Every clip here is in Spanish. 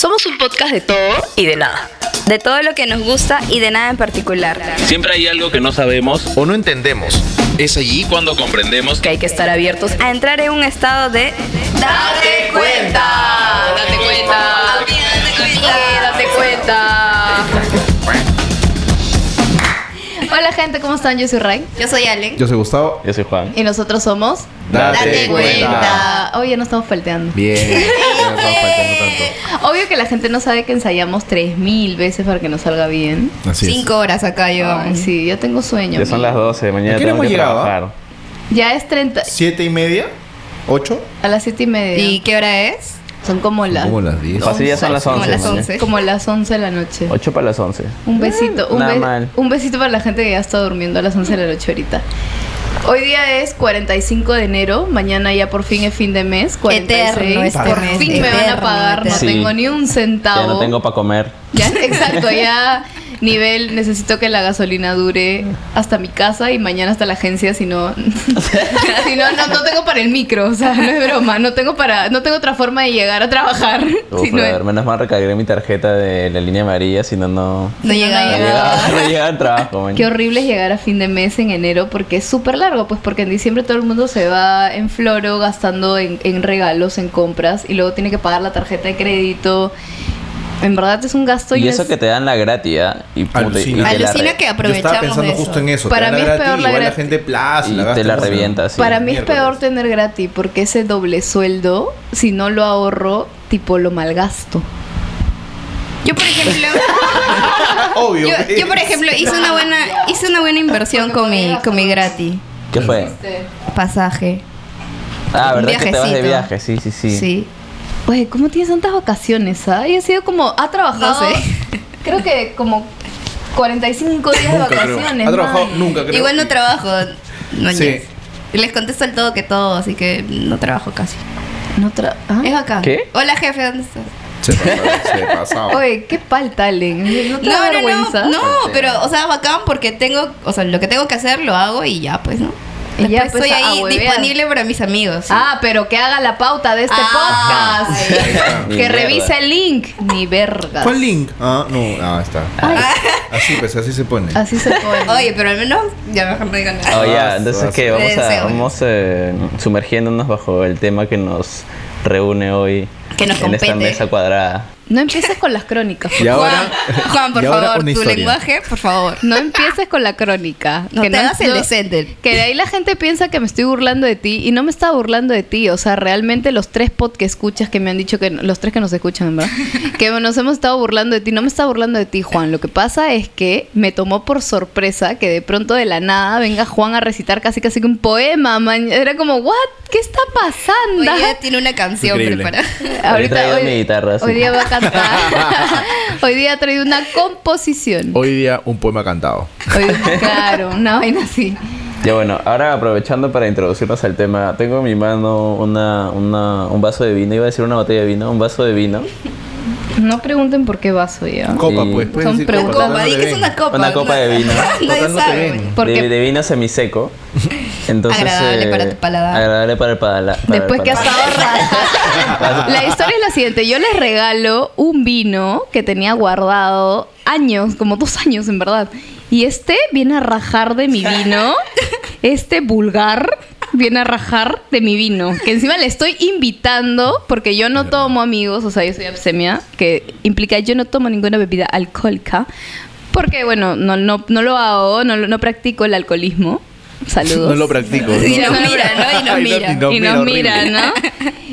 Somos un podcast de todo y de nada. De todo lo que nos gusta y de nada en particular. Siempre hay algo que no sabemos o no entendemos. Es allí cuando comprendemos que hay que estar abiertos a entrar en un estado de ¡Date cuenta! ¡Date cuenta! ¡Date cuenta! ¡Date cuenta! Hola gente, ¿cómo están? Yo soy Ray. Yo soy Allen. Yo soy Gustavo. Yo soy Juan. Y nosotros somos... Date, cuenta. Hoy ya no estamos falteando. Bien. Ya no estamos faltando tanto. Obvio que la gente no sabe que ensayamos 3000 veces para que nos salga bien. Así es. Cinco horas acá yo. Ay, sí, ya tengo sueño. Ya son las 12, mañana ¿A qué hora tengo hemos que llegado, trabajar. Ya es 30... ¿Siete y media? ¿Ocho? A las 7 y media. ¿Y qué hora es? Son como las... Como las diez. Fácil ya son las 11. Como las mañana. 11. Como las 11 de la noche. 8 para las 11. Un besito, un, nada be- mal. un besito para la gente que ya está durmiendo a las 11 de la noche ahorita. Hoy día es 45 de enero, mañana ya por fin es fin de mes, 46. Eterno este por mes, fin me van a eterno, pagar, no. Sí. tengo ni un centavo. Ya no tengo para comer. Ya, exacto, ya nivel, necesito que la gasolina dure hasta mi casa y mañana hasta la agencia, si no, si no, no, no tengo para el micro, o sea, no es broma, no tengo para, no tengo otra forma de llegar a trabajar. Uf, si no es- menos mal recargué mi tarjeta de la línea amarilla, si no, no. No llega no llegaba, no llegaba al trabajo, man. Qué horrible es llegar a fin de mes en enero porque es súper largo, pues porque en diciembre todo el mundo se va en floro gastando en, en regalos, en compras y luego tiene que pagar la tarjeta de crédito. En verdad es un gasto Y y eso es- que te dan la gratis, ¿ah? Y, Alucina. y te la Alucina que Yo aprovechamos estaba pensando de eso. justo en eso. Para mí es peor gratis, la igual la gratis. gente plaza Y la te la revienta, sí. Para mí es peor tener gratis porque ese doble sueldo, si no lo ahorro, tipo lo malgasto. Yo, por ejemplo, Obvio. yo, yo, por ejemplo, hice una buena, hice una buena inversión con mi, con mi gratis. ¿Qué fue? Pasaje. Ah, ¿verdad que te vas de viaje? Sí, sí, sí. Sí. Oye, ¿cómo tienes tantas vacaciones? Ah? Y ha sido como, ha trabajado, No sé. creo que como 45 días de Nunca vacaciones. Ha trabajado nunca, creo. Igual no trabajo. No Sí. Les contesto el todo que todo, así que no trabajo casi. No tra- ¿Ah? Es acá. ¿Qué? Hola, jefe, ¿dónde estás? Se pasaba. Se pasaba. Oye, qué palta, Allen. ¿No te da No, no, vergüenza? no, no, pero, o sea, bacán porque tengo, o sea, lo que tengo que hacer lo hago y ya, pues, ¿no? Y ya, Después pues, estoy ahí disponible para mis amigos. sí. Ah, pero que haga la pauta de este Ah, podcast. Que mierda. revise el link. Ni verga. ¿Cuál link? Ah, no. Ah, está. Ay, Así pues, así se pone. así se pone. Oye, pero al menos ya mejor no digo nada. Oh, Ah, ya, entonces que vamos a vamos eh, sumergiéndonos bajo el tema que nos reúne hoy Que nos en esta compete. mesa cuadrada. No empieces con las crónicas. Y ahora. Juan, Juan, por y ahora favor, tu historia. lenguaje, por favor. No empieces con la crónica. No te hagas el decente. Que de ahí la gente piensa que me estoy burlando de ti y no me estaba burlando de ti. O sea, realmente los tres pod que escuchas que me han dicho que los tres que nos escuchan, en verdad, que nos hemos estado burlando de ti. No me estaba burlando de ti, Juan. Lo que pasa es que me tomó por sorpresa que de pronto de la nada venga Juan a recitar casi casi que un poema. man. Era como, ¿what? ¿Qué está pasando? Hoy ya tiene una canción Increíble. preparada. Hoy he traído mi guitarra, sí. hoy día va a hoy día ha traído una composición. Hoy día un poema cantado. Hoy- claro, una vaina así. Ya bueno, ahora aprovechando para introducirnos al tema, tengo en mi mano una, una, un vaso de vino, iba a decir una botella de vino, un vaso de vino, No pregunten por qué vaso ya. Copa, pues. Son decir preguntas. Copa, que es una copa. Una copa de vino. Nadie sabe. Porque- de, de vino semiseco. Entonces, Agradable para tu paladar. Agradable para el paladar. el Después que ha paladar. estado rara. La historia es la siguiente. Yo les regalo un vino que tenía guardado años, como dos años en verdad. Y este viene a rajar de mi vino. Este vulgar viene a rajar de mi vino. Que encima le estoy invitando, porque yo no tomo amigos, o sea, yo soy abstemia, que implica yo no tomo ninguna bebida alcohólica. Porque, bueno, no, no, no lo hago, no, no practico el alcoholismo. Saludos. No lo practico. Y ¿no? nos mira, ¿no? Y nos mira. y no y nos miran, ¿no?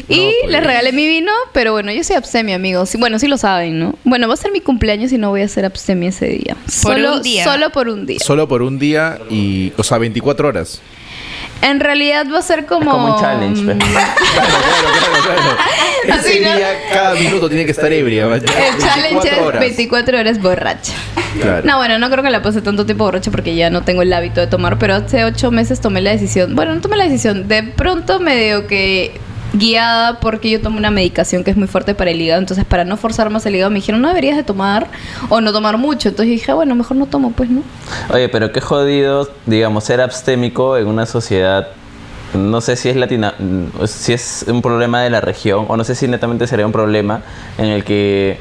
Y pues. les regalé mi vino, pero bueno, yo soy abstemia, amigos. Bueno, sí lo saben, ¿no? Bueno, va a ser mi cumpleaños y no voy a ser abstemia ese día. Por solo, un día. Solo por un día. Solo por un día y. O sea, 24 horas. En realidad va a ser como... Es como un challenge, pues. Claro, claro, claro, claro. Ese ¿no? día, cada minuto tiene que estar ebria. El challenge es 24 horas borracha. Claro. No, bueno, no creo que la pase tanto tiempo borracha porque ya no tengo el hábito de tomar, pero hace ocho meses tomé la decisión. Bueno, no tomé la decisión. De pronto medio que guiada porque yo tomo una medicación que es muy fuerte para el hígado. Entonces, para no forzar más el hígado, me dijeron, no deberías de tomar o no tomar mucho. Entonces dije, bueno, mejor no tomo, pues, ¿no? Oye, pero qué jodido, digamos, ser abstémico en una sociedad no sé si es latina, si es un problema de la región o no sé si netamente sería un problema en el que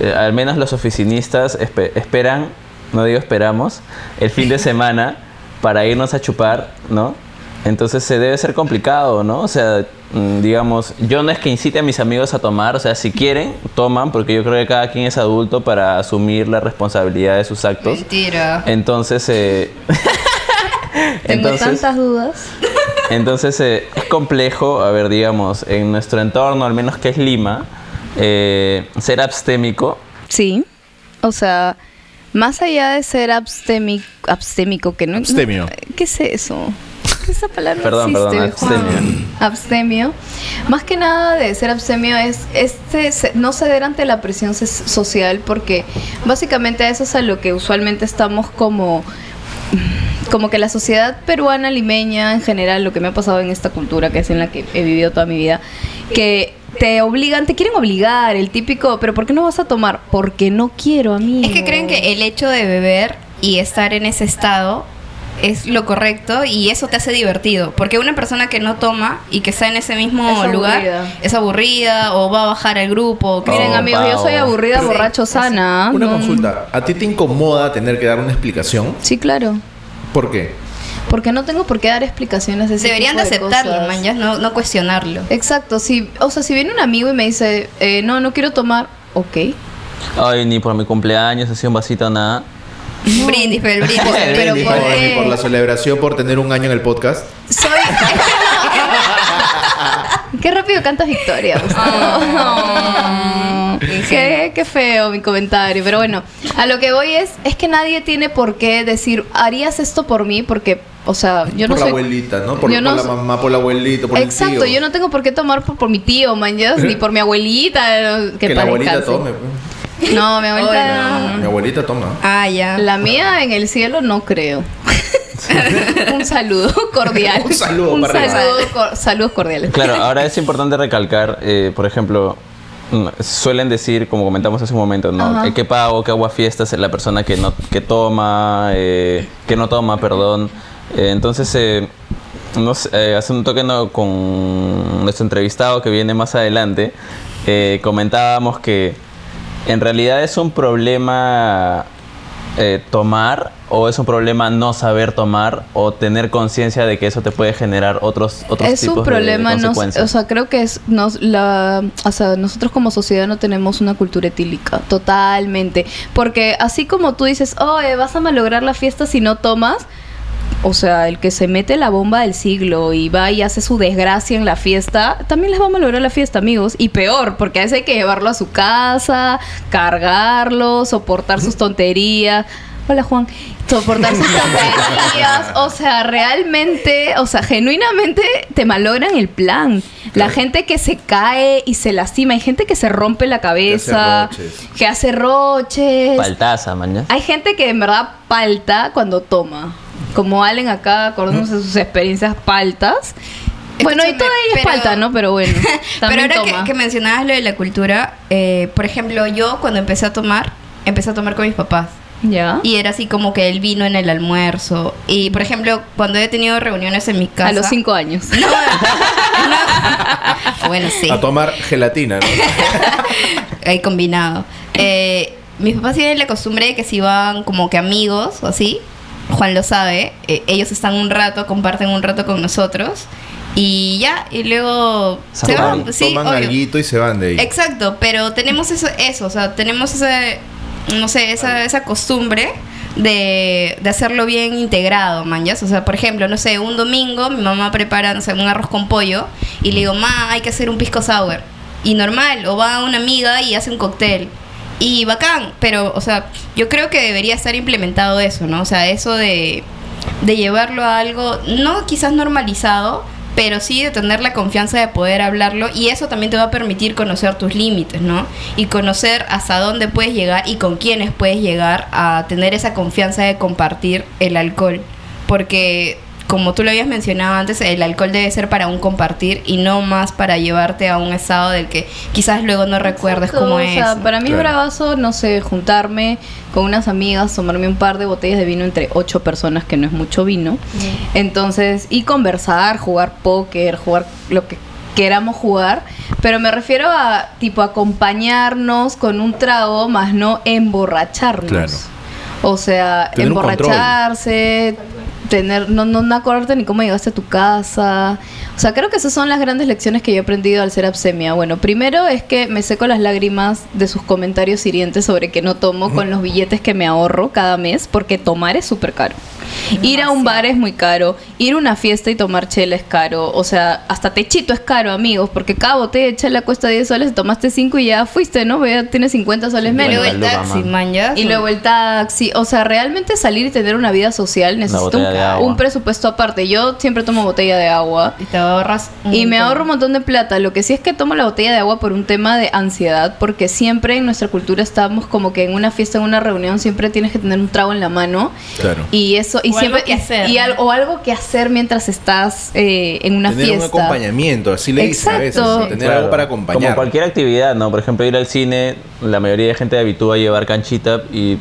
eh, al menos los oficinistas espe- esperan, no digo esperamos, el fin de semana para irnos a chupar, ¿no? Entonces se debe ser complicado, ¿no? O sea, mm, digamos, yo no es que incite a mis amigos a tomar, o sea, si quieren, toman, porque yo creo que cada quien es adulto para asumir la responsabilidad de sus actos. Mentira. Entonces, eh, Tengo entonces, tantas dudas. entonces eh, es complejo, a ver, digamos, en nuestro entorno, al menos que es Lima, eh, ser abstémico. Sí. O sea, más allá de ser abstémico, abstémico que no... Abstemio. no- ¿Qué es eso? Esa palabra Perdón, perdón, existe, Juan. abstemio. Abstemio. Más que nada de ser abstemio es este no ceder ante la presión social porque básicamente eso es a lo que usualmente estamos como como que la sociedad peruana limeña en general lo que me ha pasado en esta cultura que es en la que he vivido toda mi vida que te obligan, te quieren obligar, el típico, pero ¿por qué no vas a tomar? Porque no quiero, amigo. Es que creen que el hecho de beber y estar en ese estado es lo correcto y eso te hace divertido. Porque una persona que no toma y que está en ese mismo Es lugar es aburrida o va a bajar al grupo. Miren, amigos, yo soy aburrida, Pero- borracho, sana. Una No- consulta. ¿A ti te incomoda tener que dar una explicación? Sí, claro. ¿Por qué? Porque no tengo por qué dar explicaciones de ese Deberían de aceptarlo, cosas. man, ya, no, no cuestionarlo. Exacto, si, o sea, si viene un amigo y me dice, eh, no, no quiero tomar, ok. Ay, ni por mi cumpleaños, así un vasito, nada. Brindis, pero el brindis. El Pero brindis, ¿por Por, qué? por la celebración por tener un año en el podcast. Soy... qué rápido cantas Victoria. Qué, qué feo mi comentario. Pero bueno, a lo que voy es, es que nadie tiene por qué decir, harías esto por mí, porque, o sea, yo no por la soy... abuelita, ¿no? Por, yo por no la mamá, por el abuelito, por Exacto, el tío. yo no tengo por qué tomar por, por mi tío, man, ni por mi abuelita. Que, Que la abuelita descanse. tome. No, mi abuelita. Ay, Mi abuelita toma. Ah, ya. La mía en el cielo no creo. Un saludo cordial. Un saludo Un para saludo cor- saludos cordiales. Claro, ahora es importante recalcar, eh, por ejemplo, mm, suelen decir, como comentamos hace un momento, ¿no? Ajá. Que qué pago, qué agua fiestas es la persona que no que toma, eh, que no toma, perdón. Eh, entonces, eh, no sé, eh, hace un toque ¿no? con nuestro entrevistado que viene más adelante, eh, comentábamos que en realidad es un problema eh, tomar o es un problema no saber tomar o tener conciencia de que eso te puede generar otros otros Es tipos un problema, de consecuencias. o sea, creo que es nos, la, o sea, nosotros como sociedad no tenemos una cultura etílica, totalmente, porque así como tú dices, oh, eh, vas a malograr la fiesta si no tomas, o sea, el que se mete la bomba del siglo y va y hace su desgracia en la fiesta, también les va a malograr la fiesta, amigos. Y peor, porque a veces hay que llevarlo a su casa, cargarlo, soportar sus tonterías. Hola, Juan. Soportar sus tonterías. O sea, realmente, o sea, genuinamente te malogran el plan. La gente que se cae y se lastima, hay gente que se rompe la cabeza, roches. que hace roches. Paltaza, mañana. Hay gente que en verdad palta cuando toma. Como Allen acá, acordándose de sus experiencias paltas. Bueno, y toda ella es pero- palta, ¿no? Pero bueno. Pero ahora que mencionabas lo de la cultura, eh, por ejemplo, yo cuando empecé a tomar, empecé a tomar con mis papás. Ya. Y era así como que el vino en el almuerzo. Y por ejemplo, cuando he tenido reuniones en mi casa. A los cinco años. No, no. Bueno, sí. A tomar gelatina, ¿no? Ahí combinado. Eh, mis papás tienen la costumbre de que si van como que amigos o así, Juan lo sabe, eh, ellos están un rato, comparten un rato con nosotros y ya, y luego se van. Sí, Toman alguito y se van de ahí. Exacto, pero tenemos eso, eso o sea, tenemos ese, no sé, esa, esa costumbre de, de hacerlo bien integrado, manjas. O sea, por ejemplo, no sé, un domingo mi mamá prepara, no sé, un arroz con pollo y le digo, ma, hay que hacer un pisco sour. Y normal, o va una amiga y hace un cóctel. Y bacán, pero, o sea, yo creo que debería estar implementado eso, ¿no? O sea, eso de, de llevarlo a algo, no quizás normalizado, pero sí de tener la confianza de poder hablarlo y eso también te va a permitir conocer tus límites, ¿no? Y conocer hasta dónde puedes llegar y con quiénes puedes llegar a tener esa confianza de compartir el alcohol. Porque como tú lo habías mencionado antes, el alcohol debe ser para un compartir y no más para llevarte a un estado del que quizás luego no recuerdes Exacto, cómo o es. sea, para mí es Claro. bravazo, no sé, juntarme con unas amigas, tomarme un par de botellas de vino entre ocho personas, que no es mucho vino. Entonces, y conversar, jugar póker, jugar lo que queramos jugar, pero me refiero a tipo acompañarnos con un trago, más no emborracharnos. Claro. O sea, Tener emborracharse, tener, no, no, no acordarte ni cómo llegaste a tu casa. O sea, creo que esas son las grandes lecciones que yo he aprendido al ser absemia. Bueno, primero es que me seco las lágrimas de sus comentarios hirientes sobre que no tomo con los billetes que me ahorro cada mes, porque tomar es súper caro. Ir a un bar es muy caro, ir a una fiesta y tomar chela es caro, o sea, hasta techito es caro, amigos, porque cada botella de chela cuesta 10 soles, tomaste 5 y ya fuiste, ¿no? Ya tienes 50 soles Y menos. luego el taxi, man. man, ya. Y luego el taxi, o sea, realmente salir y tener una vida social necesita un, de agua. un presupuesto aparte. Yo siempre tomo botella de agua Y te ahorras. un y me ahorro un montón de plata. Lo que sí es que tomo la botella de agua por un tema de ansiedad, porque siempre en nuestra cultura estamos como que en una fiesta, en una reunión, siempre tienes que tener un trago en la mano. Claro. Y eso, y O siempre, algo que hacer, y, o algo que hacer mientras estás eh, en una Tener un fiesta. acompañamiento, así le dicen a veces. Exacto. Tener Claro, algo para acompañar. Como cualquier actividad, ¿no? Por ejemplo, ir al cine, la mayoría de gente habitúa a llevar canchita y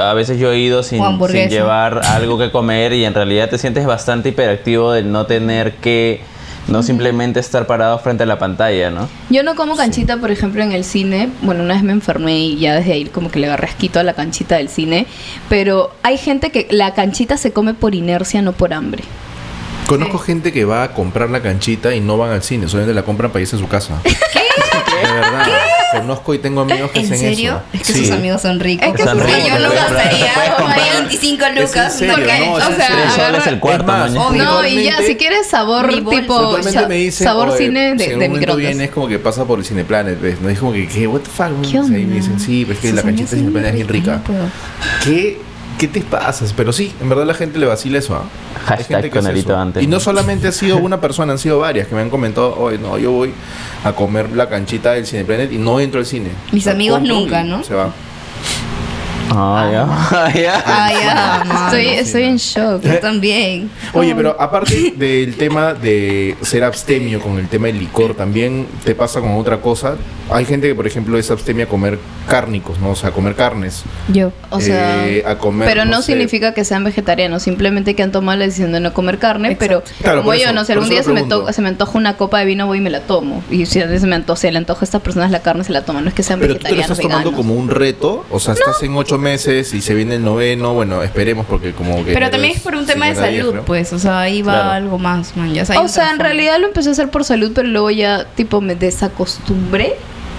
a veces yo he ido sin, sin llevar algo que comer y en realidad te sientes bastante hiperactivo de no tener que, no simplemente estar parado frente a la pantalla, ¿no? Yo no como canchita, por ejemplo, en el cine. Bueno, una vez me enfermé y ya desde ahí como que le agarré asquito a la canchita del cine. Pero hay gente que la canchita se come por inercia, no por hambre. Conozco gente que va a comprar la canchita y no van al cine, solamente la compran para irse a su casa. ¿Qué? De verdad. Conozco y tengo amigos que ¿En hacen serio? eso. Es que Sí. sus amigos son ricos. Es que Son O sea, ricos, yo no gastaría como comprar- 25 Es en lucas. serio, porque, no, o sea, agarra- el cuarto, más. No, y ya, si quieres sabor tipo me dicen, sabor "Oye, cine si de, de microondas. viene es como que pasa por el Cineplanet, ¿ves? No es como que, ¿qué? ¿What the fuck? ¿Qué Ahí onda? me dicen, sí, pero es que la canchita de Cineplanet es bien rica. ¿Qué, ¿Qué te pasas? Pero sí, en verdad la gente le vacila eso, ¿ah? Hay Hashtag gente que hace Conarito eso. antes. Y no solamente ha sido una persona, han sido varias que me han comentado, oye, no, yo voy a comer la canchita del Cineplanet y no entro al cine. Mis amigos nunca, ¿no? Se va. Ah, ya. ya. Ah, ya. Estoy, estoy en shock. Yo también. Oye, pero aparte del tema de ser abstemio con el tema del licor, también te pasa con otra cosa. Hay gente que, por ejemplo, es abstemia a comer cárnicos, ¿no? O sea, a comer carnes. Yo. O sea, Eh, a comer, pero no, no sé. significa que sean vegetarianos, simplemente que han tomado la decisión de no comer carne, Exacto. pero Claro, como yo, eso, no sé, algún día lo se me, se me antoja una copa de vino, voy y me la tomo. Y si a veces se me antoja, se le antoja a estas personas la carne, se la toman. No es que sean Pero tú te lo vegetarianos, estás tomando veganos. como un reto, o sea, estás en ocho meses y se viene el noveno, bueno, esperemos porque como que... Pero también es por un tema de días, salud, pues. O sea, ahí va Claro. algo más, man. Ya sabes, O sea, en realidad lo empecé a hacer por salud, pero luego ya, tipo, me desacostumbré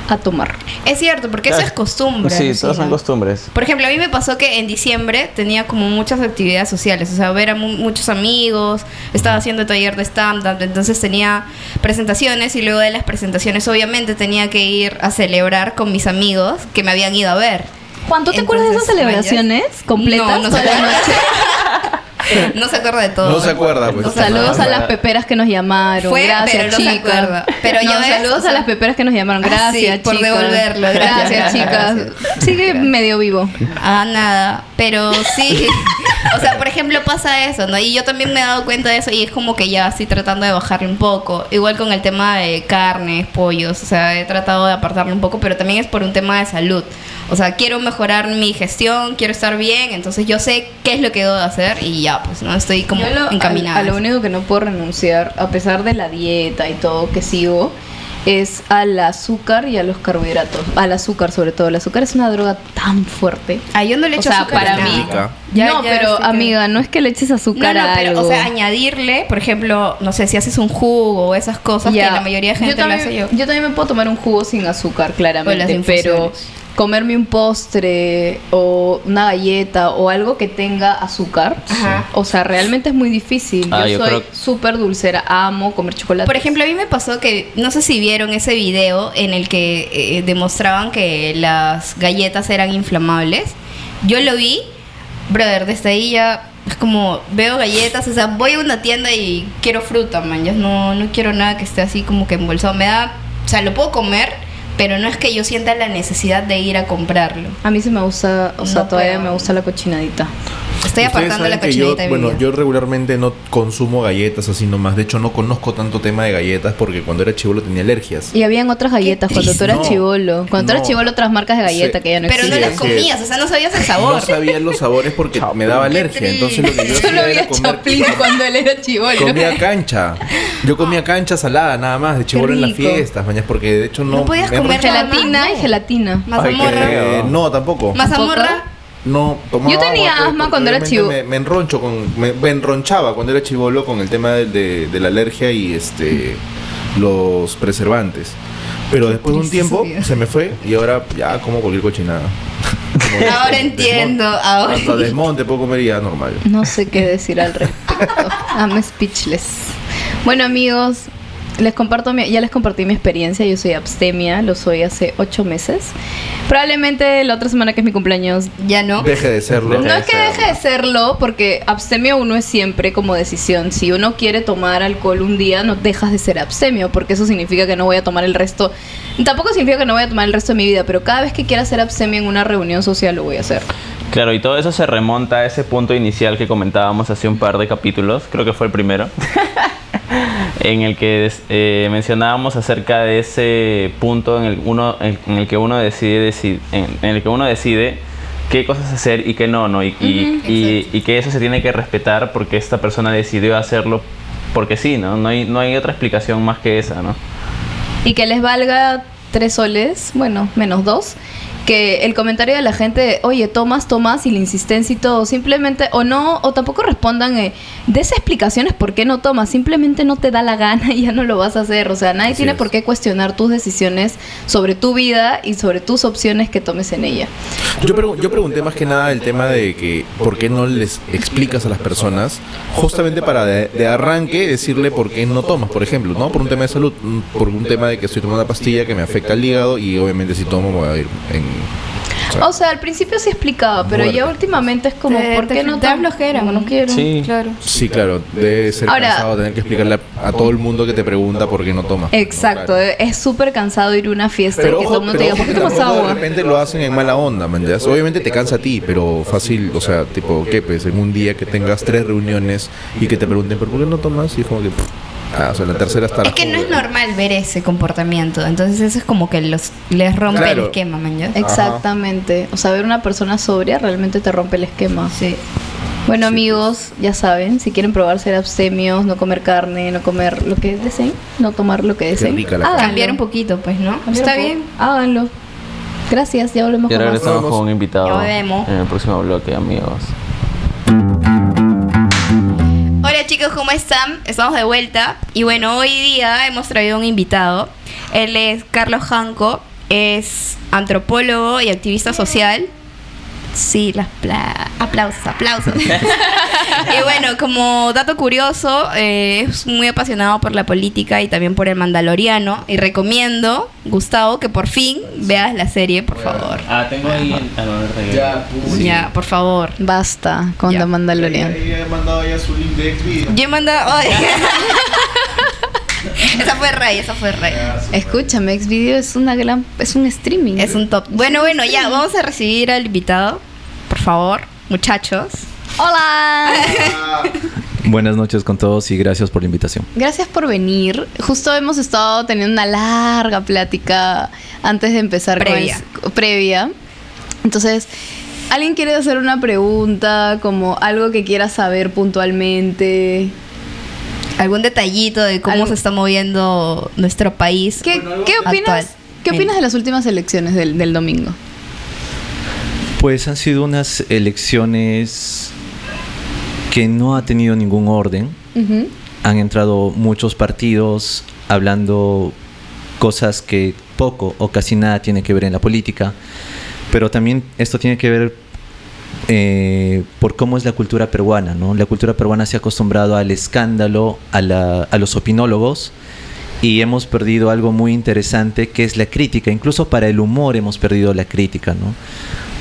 a tomar. Es cierto, porque eso Claro. es costumbre. Sí, todas son costumbres. Por ejemplo, a mí me pasó que en diciembre tenía como muchas actividades sociales, o sea, ver a mu- muchos amigos, estaba haciendo taller de stand-up, entonces tenía presentaciones y luego de las presentaciones obviamente tenía que ir a celebrar con mis amigos que me habían ido a ver. Juan, ¿tú te acuerdas de esas celebraciones completas No, no toda se la acuerda. noche? No se acuerda de todo. No se acuerda, pues. No Saludos a las peperas que nos llamaron. Fue, gracias, pero no se chicas. acuerda. Pero No, ya ves, saludos o sea- a las peperas que nos llamaron. Ah, Gracias, sí, por chicas. devolverlo. Gracias, Gracias, chicas. gracias. Sigue medio vivo. Ah, nada, pero sí. O sea, por ejemplo, pasa eso, ¿no? Y yo también me he dado cuenta de eso y es como que ya estoy tratando de bajarle un poco. Igual con el tema de carnes, pollos, o sea, he tratado de apartarle un poco, pero también es por un tema de salud. O sea, quiero mejorar mi gestión, quiero estar bien, entonces yo sé qué es lo que debo de hacer y ya, pues, ¿no? Estoy como Yo lo- encaminada. A, a lo único que no puedo renunciar, a pesar de la dieta y todo que sigo, es al azúcar y a los carbohidratos. Al azúcar, sobre todo. El azúcar es una droga tan fuerte. Ah, yo no le O echo sea, azúcar a para mí. nada. no, pero amiga, no es que le eches azúcar no, a pero, algo. o sea, añadirle, por ejemplo, no sé, si haces un jugo o esas cosas Ya. que la mayoría de gente yo lo también, hace yo. yo también me puedo tomar un jugo sin azúcar, O claramente, pero. Comerme un postre o una galleta o algo que tenga azúcar, Ajá. o sea, realmente es muy difícil. Ah, yo, yo soy creo- súper dulcera, amo comer chocolate. Por ejemplo, a mí me pasó que, no sé si vieron ese video en el que eh, demostraban que las galletas eran inflamables. Yo lo vi, brother, desde ahí ya es como, veo galletas, o sea, voy a una tienda y quiero fruta, man, ya no, no quiero nada que esté así como que embolsado. Me da, o sea, lo puedo comer, pero no es que yo sienta la necesidad de ir a comprarlo. A mí se me gusta, o sea, No todavía puedo. me gusta la cochinadita. Estoy apartando la que yo, cochinita de mi Bueno, yo regularmente no consumo galletas así nomás. De hecho, no conozco tanto tema de galletas porque cuando era chivolo tenía alergias. Y habían otras galletas cuando tú eras No, chivolo. Cuando tú eras chivolo, otras marcas de galleta Sí. que ya no Pero no las comías, o sea, no sabías el sabor. No sabía los sabores porque me daba alergia. Entonces lo que yo Solo había comer Chaplin cuando él era chivolo. Comía cancha. Yo comía cancha salada nada más de chivolo en las fiestas, mañas, porque de hecho no. No podías me comer. Gelatina y gelatina. Mazamorra. no, tampoco. Mazamorra. No, tomaba Yo tenía agua, pues, asma porque cuando era chivo. Me, me enroncho con, me, me enronchaba cuando era chivolo con el tema de, de- de la alergia y este los preservantes. Pero después de un tiempo se me fue y ahora ya como cualquier cochinada. Como Ahora desmonte. entiendo, ahora Hasta desmonte puedo comer y ya normal. No sé qué decir al respecto. I'm speechless. Bueno, amigos, les comparto mi- ya les compartí mi experiencia. Yo soy abstemia, lo soy hace ocho meses. Probablemente la otra semana que es mi cumpleaños. ya no. Deje de serlo. Deje No de es que serlo. deje de serlo, porque abstemio uno es siempre como decisión. Si uno quiere tomar alcohol un día, no dejas de ser abstemio, porque eso significa que no voy a tomar el resto. Tampoco significa que no voy a tomar el resto de mi vida, pero cada vez que quiera ser abstemio en una reunión social lo voy a hacer. Claro, y todo eso se remonta a ese punto inicial que comentábamos hace un par de capítulos, creo que fue el primero, en el que eh, mencionábamos acerca de ese punto en el, uno, en, el que uno decide, deci- en, en el que uno decide qué cosas hacer y qué no, ¿no? Y, y- y- y que eso se tiene que respetar porque esta persona decidió hacerlo porque sí, ¿no? No hay, no hay otra explicación más que esa, ¿no? Y que les valga tres soles, bueno, menos dos. Que el comentario de la gente, oye, tomas, tomas, y la insistencia y todo, simplemente, o no, o tampoco respondan eh, de esas explicaciones por qué no tomas, simplemente no te da la gana y ya no lo vas a hacer. O sea, nadie Así tiene es. por qué cuestionar tus decisiones sobre tu vida y sobre tus opciones que tomes en ella. Yo, pregu- yo pregunté más que nada el tema de que por qué no les explicas a las personas, justamente para de, de arranque decirle por qué no tomas, por ejemplo, ¿no? Por un tema de salud, por un tema de que estoy tomando una pastilla que me afecta al hígado y obviamente si tomo me voy a ir en... o sea, O sea, al principio sí explicaba, pero ya últimamente es como, Te- ¿por te- qué no te da tomo? flojera, no ¿no? quiero. Sí. Claro. sí, claro, debe ser Ahora- cansado tener que explicarle a, a todo el mundo que te pregunta por qué no tomas. Exacto, Claro. es súper cansado ir a una fiesta Pero y que ojo, todo el mundo te diga, ¿por qué tomas agua? de repente lo hacen en mala onda, man. ya. Obviamente te cansa a ti, pero fácil, o sea, tipo, ¿qué? Pues en un día que tengas tres reuniones y que te pregunten, ¿pero por qué no tomas? Y es como que, pff, ah, o sea, la tercera está... Es que no es normal ver ese comportamiento. Entonces eso es como que los les rompe el esquema, man. ¿ya? Exactamente. O sea, ver una persona sobria realmente te rompe el esquema. Sí. Bueno, amigos, ya saben, si quieren probar ser abstemios, no comer carne, no comer lo que deseen, no tomar lo que deseen, háganlo. Cambiar un poquito, pues, ¿no? Está bien. Háganlo. Gracias, ya volvemos Y ahora con más. regresamos con un invitado Ya volvemos. en el próximo bloque, amigos. Hola chicos, ¿cómo están? Estamos de vuelta. Y bueno, hoy día hemos traído un invitado. Él es Carlos Janco, es antropólogo y activista social. Sí, las pla- aplausos, aplausos. y bueno, como dato curioso, eh, es muy apasionado por la política y también por el Mandaloriano. Y recomiendo, Gustavo, que por fin veas la serie, por favor. Ah, tengo ahí el... Ya, pues. Ya, por favor. Basta con Ya. The Mandalorian. Ella he mandado ya su link de Xvideo. Yo he mandado. ay. esa fue Rey, esa fue Rey. Escúchame, Xvideo es una gran es un streaming. Es un top. Bueno, bueno, ya, vamos a recibir al invitado. Por favor, muchachos. Hola. Buenas noches con todos y gracias por la invitación. Gracias por venir. Justo hemos estado teniendo una larga plática antes de empezar con Previa. el- previa. Entonces, ¿alguien quiere hacer una pregunta como algo que quiera saber puntualmente? ¿Algún detallito de cómo Algo- se está moviendo nuestro país? ¿Qué, ¿qué actual. opinas? ¿Qué opinas de las últimas elecciones del, del domingo? Pues han sido unas elecciones que no ha tenido ningún orden. Han entrado muchos partidos hablando cosas que poco o casi nada tiene que ver en la política. Pero también esto tiene que ver eh, por cómo es la cultura peruana, ¿no? La cultura peruana se ha acostumbrado al escándalo, a, la- a los opinólogos, y hemos perdido algo muy interesante que es la crítica. Incluso para el humor hemos perdido la crítica, ¿no?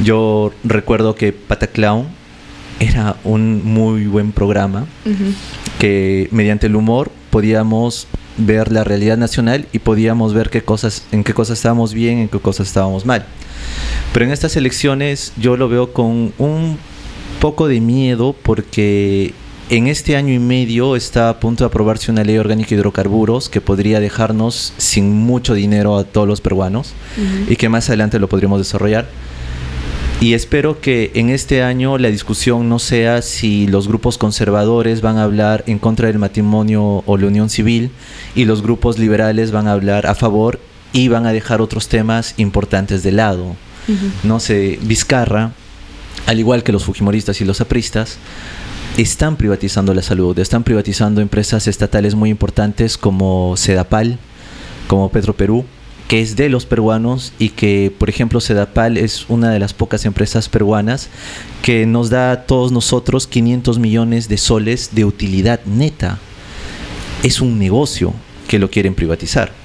Yo recuerdo que Pataclown era un muy buen programa que mediante el humor podíamos ver la realidad nacional y podíamos ver qué cosas, en qué cosas estábamos bien, en qué cosas estábamos mal. Pero en estas elecciones yo lo veo con un poco de miedo porque en este año y medio está a punto de aprobarse una ley orgánica de hidrocarburos que podría dejarnos sin mucho dinero a todos los peruanos y que más adelante lo podríamos desarrollar. Y espero que en este año la discusión no sea si los grupos conservadores van a hablar en contra del matrimonio o la unión civil y los grupos liberales van a hablar a favor y van a dejar otros temas importantes de lado. No sé, Vizcarra, al igual que los fujimoristas y los apristas, están privatizando la salud, están privatizando empresas estatales muy importantes como Sedapal, como Petroperú, que es de los peruanos y que, por ejemplo, Sedapal es una de las pocas empresas peruanas que nos da a todos nosotros 500 millones de soles de utilidad neta. Es un negocio que lo quieren privatizar.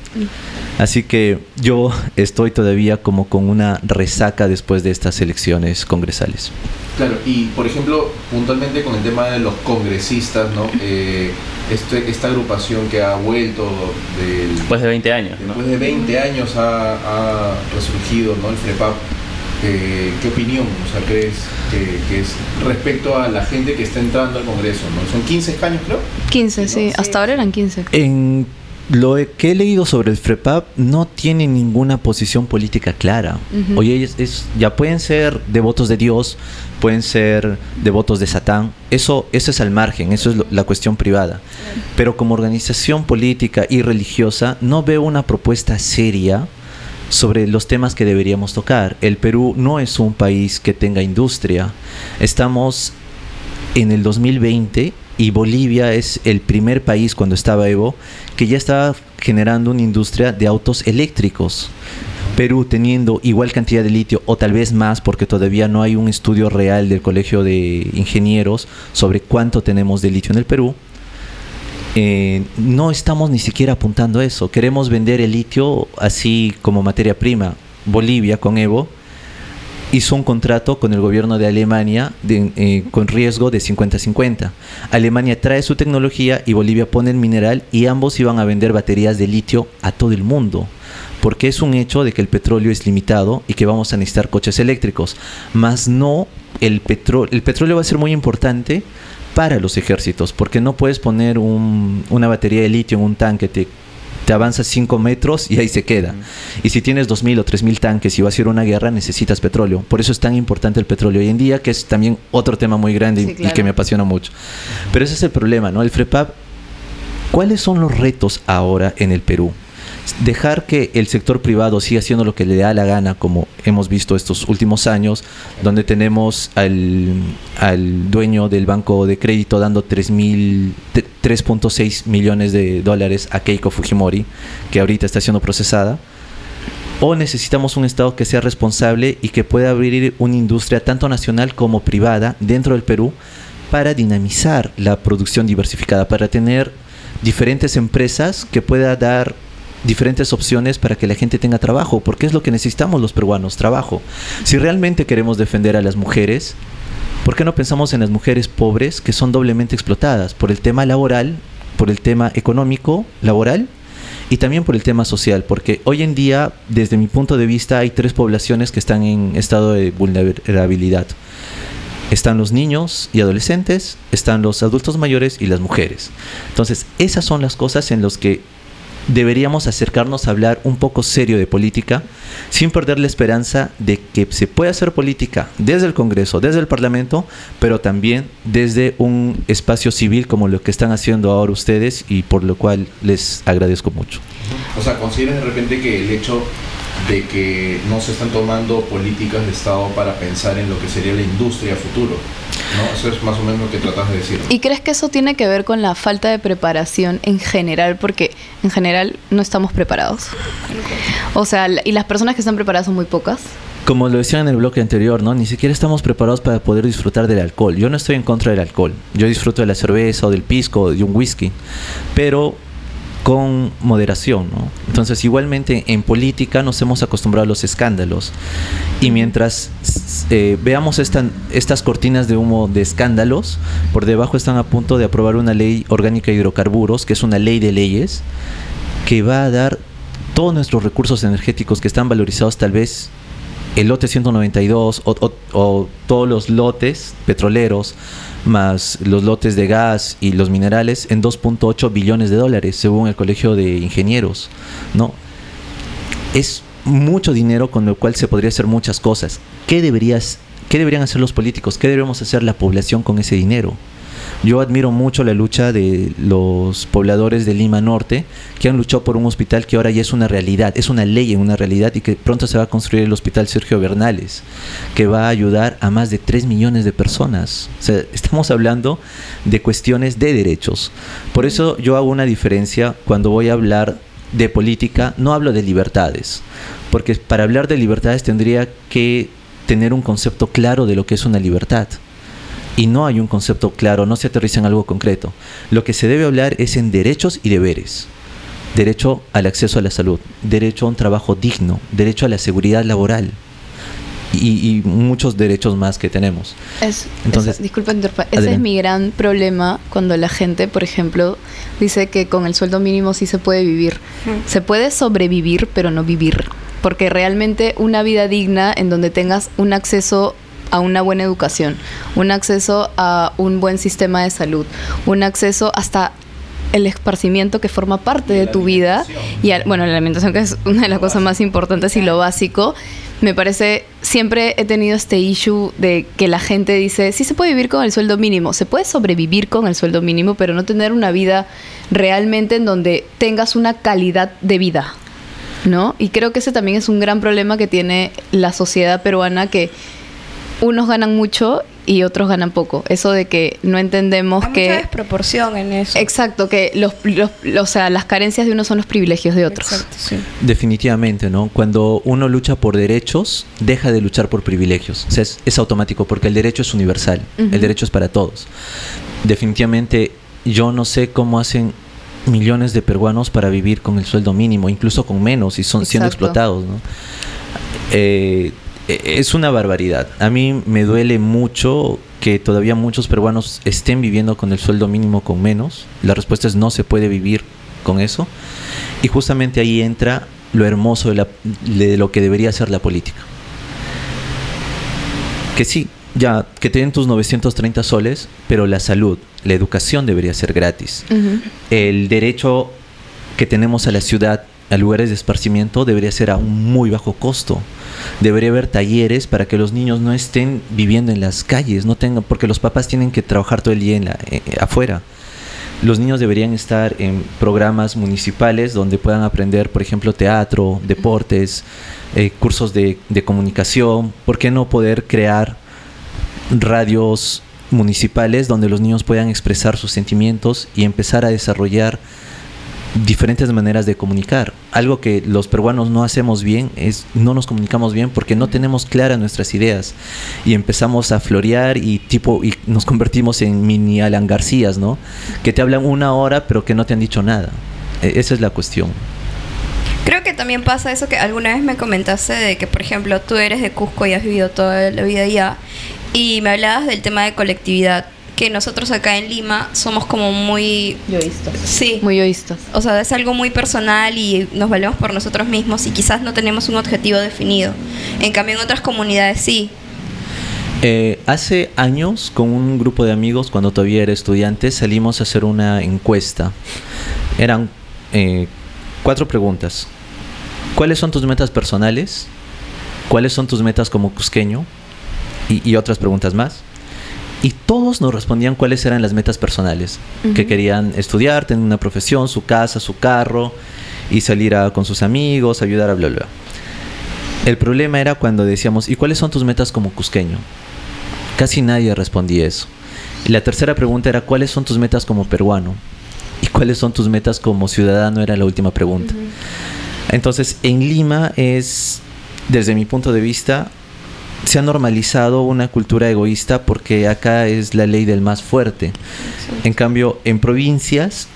Así que yo estoy todavía como con una resaca después de estas elecciones congresales. Claro, y por ejemplo, puntualmente con el tema de los congresistas, ¿no? Eh, este- esta agrupación que ha vuelto del, Después de 20 años, ¿no? después de 20 años ha, ha resurgido, ¿no? El FREPAP. Eh, ¿Qué opinión o sea, crees que, que es respecto a la gente que está entrando al Congreso? ¿no? Son 15 años, creo. 15, sí. Hasta ahora eran 15. En lo que he leído sobre el FREPAP no tiene ninguna posición política clara. Ujú. Oye, es, es- ya pueden ser devotos de Dios, pueden ser devotos de Satán. Eso, eso es al margen, eso es lo- la cuestión privada. Pero como organización política y religiosa no veo una propuesta seria sobre los temas que deberíamos tocar. El Perú no es un país que tenga industria. Estamos en el 2020 y Bolivia es el primer país cuando estaba Evo que ya estaba generando una industria de autos eléctricos. Perú teniendo igual cantidad de litio o tal vez más porque todavía no hay un estudio real del Colegio de Ingenieros sobre cuánto tenemos de litio en el Perú. eh, no estamos ni siquiera apuntando a eso. Queremos vender el litio así como materia prima. Bolivia con Evo hizo un contrato con el gobierno de Alemania eh, con riesgo de 50-50. Alemania trae su tecnología y Bolivia pone el mineral y ambos iban a vender baterías de litio a todo el mundo. Porque es un hecho de que el petróleo es limitado y que vamos a necesitar coches eléctricos. Más no, el, petróleo el petróleo va a ser muy importante para los ejércitos, porque no puedes poner un- una batería de litio en un tanque, te avanzas 5 metros y ahí se queda. Y si tienes 2.000 o 3.000 tanques y vas a ir a una guerra, necesitas petróleo. Por eso es tan importante el petróleo hoy en día, que es también otro tema muy grande y- Sí, y claro. que me apasiona mucho. Pero ese es el problema, ¿no? El FREPAP, ¿cuáles son los retos ahora en el Perú? Dejar que el sector privado siga haciendo lo que le da la gana, como hemos visto estos últimos años, donde tenemos al, al dueño del banco de crédito dando 3.000 tre- 3.6 millones de dólares a Keiko Fujimori, que ahorita está siendo procesada. O necesitamos un Estado que sea responsable y que pueda abrir una industria tanto nacional como privada dentro del Perú para dinamizar la producción diversificada, para tener diferentes empresas que pueda dar diferentes opciones para que la gente tenga trabajo, porque es lo que necesitamos los peruanos, trabajo. Si realmente queremos defender a las mujeres, ¿por qué no pensamos en las mujeres pobres que son doblemente explotadas por el tema laboral, por el tema económico, laboral y también por el tema social? Porque hoy en día, desde mi punto de vista, hay tres poblaciones que están en estado de vulnerabilidad. Están los niños y adolescentes, están los adultos mayores y las mujeres. Entonces, esas son las cosas en las que deberíamos acercarnos a hablar un poco serio de política, sin perder la esperanza de que se puede hacer política desde el Congreso, desde el Parlamento, pero también desde un espacio civil como lo que están haciendo ahora ustedes y por lo cual les agradezco mucho. O sea, ¿consideras de repente que el hecho de que no se están tomando políticas de Estado para pensar en lo que sería la industria a futuro? ¿No? Eso es más o menos lo que tratas de decir. ¿Y crees que eso tiene que ver con la falta de preparación en general? Porque en general no estamos preparados. O sea, y las personas que están preparadas son muy pocas. Como lo decía en el bloque anterior, ¿no? Ni siquiera estamos preparados para poder disfrutar del alcohol. Yo no estoy en contra del alcohol. Yo disfruto de la cerveza o del pisco o de un whisky. Pero con moderación, ¿no? Entonces, igualmente en política nos hemos acostumbrado a los escándalos. Y mientras eh, veamos esta- estas cortinas de humo de escándalos, por debajo están a punto de aprobar una ley orgánica de hidrocarburos, que es una ley de leyes, que va a dar todos nuestros recursos energéticos que están valorizados tal vez el lote 192 o, o- o todos los lotes petroleros más los lotes de gas y los minerales en 2.8 billones de dólares según el Colegio de Ingenieros, ¿no? Es mucho dinero con lo cual se podría hacer muchas cosas. ¿Qué deberías qué deberían hacer los políticos? ¿Qué deberíamos hacer la población con ese dinero? Yo admiro mucho la lucha de los pobladores de Lima Norte que han luchado por un hospital que ahora ya es una realidad, es una ley en una realidad y que pronto se va a construir el Hospital Sergio Bernales, que va a ayudar a más de 3 millones de personas. O sea, estamos hablando de cuestiones de derechos. Por eso yo hago una diferencia cuando voy a hablar de política, no hablo de libertades, porque para hablar de libertades tendría que tener un concepto claro de lo que es una libertad y no hay un concepto claro, no se aterriza en algo concreto. Lo que se debe hablar es en derechos y deberes. Derecho al acceso a la salud, derecho a un trabajo digno, derecho a la seguridad laboral y, y muchos derechos más que tenemos. Es, Entonces, disculpa. Ese es mi gran problema cuando la gente, por ejemplo, dice que con el sueldo mínimo sí se puede vivir. Se puede sobrevivir, pero no vivir. Porque realmente una vida digna en donde tengas un acceso a una buena educación, un acceso a un buen sistema de salud, un acceso hasta el esparcimiento que forma parte de tu vida y al- bueno la alimentación que es una de las cosas más importantes y lo básico me parece siempre he tenido este issue de que la gente dice sí se puede vivir con el sueldo mínimo se puede sobrevivir con el sueldo mínimo pero no tener una vida realmente en donde tengas una calidad de vida ¿no? Y creo que ese también es un gran problema que tiene la sociedad peruana que unos ganan mucho y otros ganan poco. Eso de que no entendemos Hay mucha que desproporción en eso. Exacto, que los, los- o sea, las carencias de unos son los privilegios de otros. Exacto, sí. Definitivamente, ¿no? Cuando uno lucha por derechos, deja de luchar por privilegios. O sea, es, es automático porque el derecho es universal, el derecho es para todos. Definitivamente, yo no sé cómo hacen millones de peruanos para vivir con el sueldo mínimo, incluso con menos, y son siendo explotados, ¿no? Eh, es una barbaridad. A mí me duele mucho que todavía muchos peruanos estén viviendo con el sueldo mínimo con menos. La respuesta es no se puede vivir con eso. Y justamente ahí entra lo hermoso de, la- de lo que debería ser la política. Que sí, ya, que te den tus 930 soles, pero la salud, la educación debería ser gratis. El derecho que tenemos a la ciudad, a lugares de esparcimiento, debería ser a un muy bajo costo. Debería haber talleres para que los niños no estén viviendo en las calles, no tengan, porque los papás tienen que trabajar todo el día en la- eh, eh, afuera. Los niños deberían estar en programas municipales donde puedan aprender, por ejemplo, teatro, deportes, eh, cursos de, de comunicación. ¿Por qué no poder crear radios municipales donde los niños puedan expresar sus sentimientos y empezar a desarrollar diferentes maneras de comunicar. Algo que los peruanos no hacemos bien es no nos comunicamos bien porque no tenemos claras nuestras ideas y empezamos a florear y tipo y nos convertimos en mini Alan Garcías, ¿no? Que te hablan una hora pero que no te han dicho nada. E- esa es la cuestión. Creo que también pasa eso que alguna vez me comentaste de que, por ejemplo, tú eres de Cusco y has vivido toda la vida allá y me hablabas del tema de colectividad, que nosotros acá en Lima somos como muy... Yoístas. Sí. Muy yoístas. O sea, es algo muy personal y nos valemos por nosotros mismos y quizás no tenemos un objetivo definido. En cambio, en otras comunidades sí. Eh, hace años, con un grupo de amigos, cuando todavía era estudiante, salimos a hacer una encuesta. Eran eh, cuatro preguntas. ¿Cuáles son tus metas personales? ¿Cuáles son tus metas como cusqueño? Y, y otras preguntas más. Y todos nos respondían cuáles eran las metas personales. Que querían estudiar, tener una profesión, su casa, su carro, y salir a- con sus amigos, ayudar a bla, bla. bla. El problema era cuando decíamos, ¿y cuáles son tus metas como cusqueño? Casi nadie respondía eso. Y la tercera pregunta era, ¿cuáles son tus metas como peruano? ¿Y cuáles son tus metas como ciudadano? Era la última pregunta. Entonces, en Lima es, desde mi punto de vista, se ha normalizado una cultura egoísta porque acá es la ley del más fuerte. En cambio, en provincias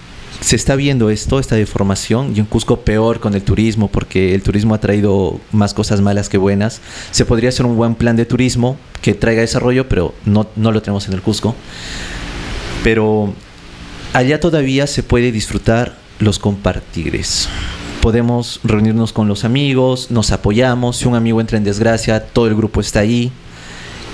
se está viendo esto, esta deformación, y en Cusco peor con el turismo, porque el turismo ha traído más cosas malas que buenas. Se podría hacer un buen plan de turismo que traiga desarrollo, pero no, no lo tenemos en el Cusco. Pero allá todavía se puede disfrutar los compartires. Podemos reunirnos con los amigos, nos apoyamos, si un amigo entra en desgracia, todo el grupo está ahí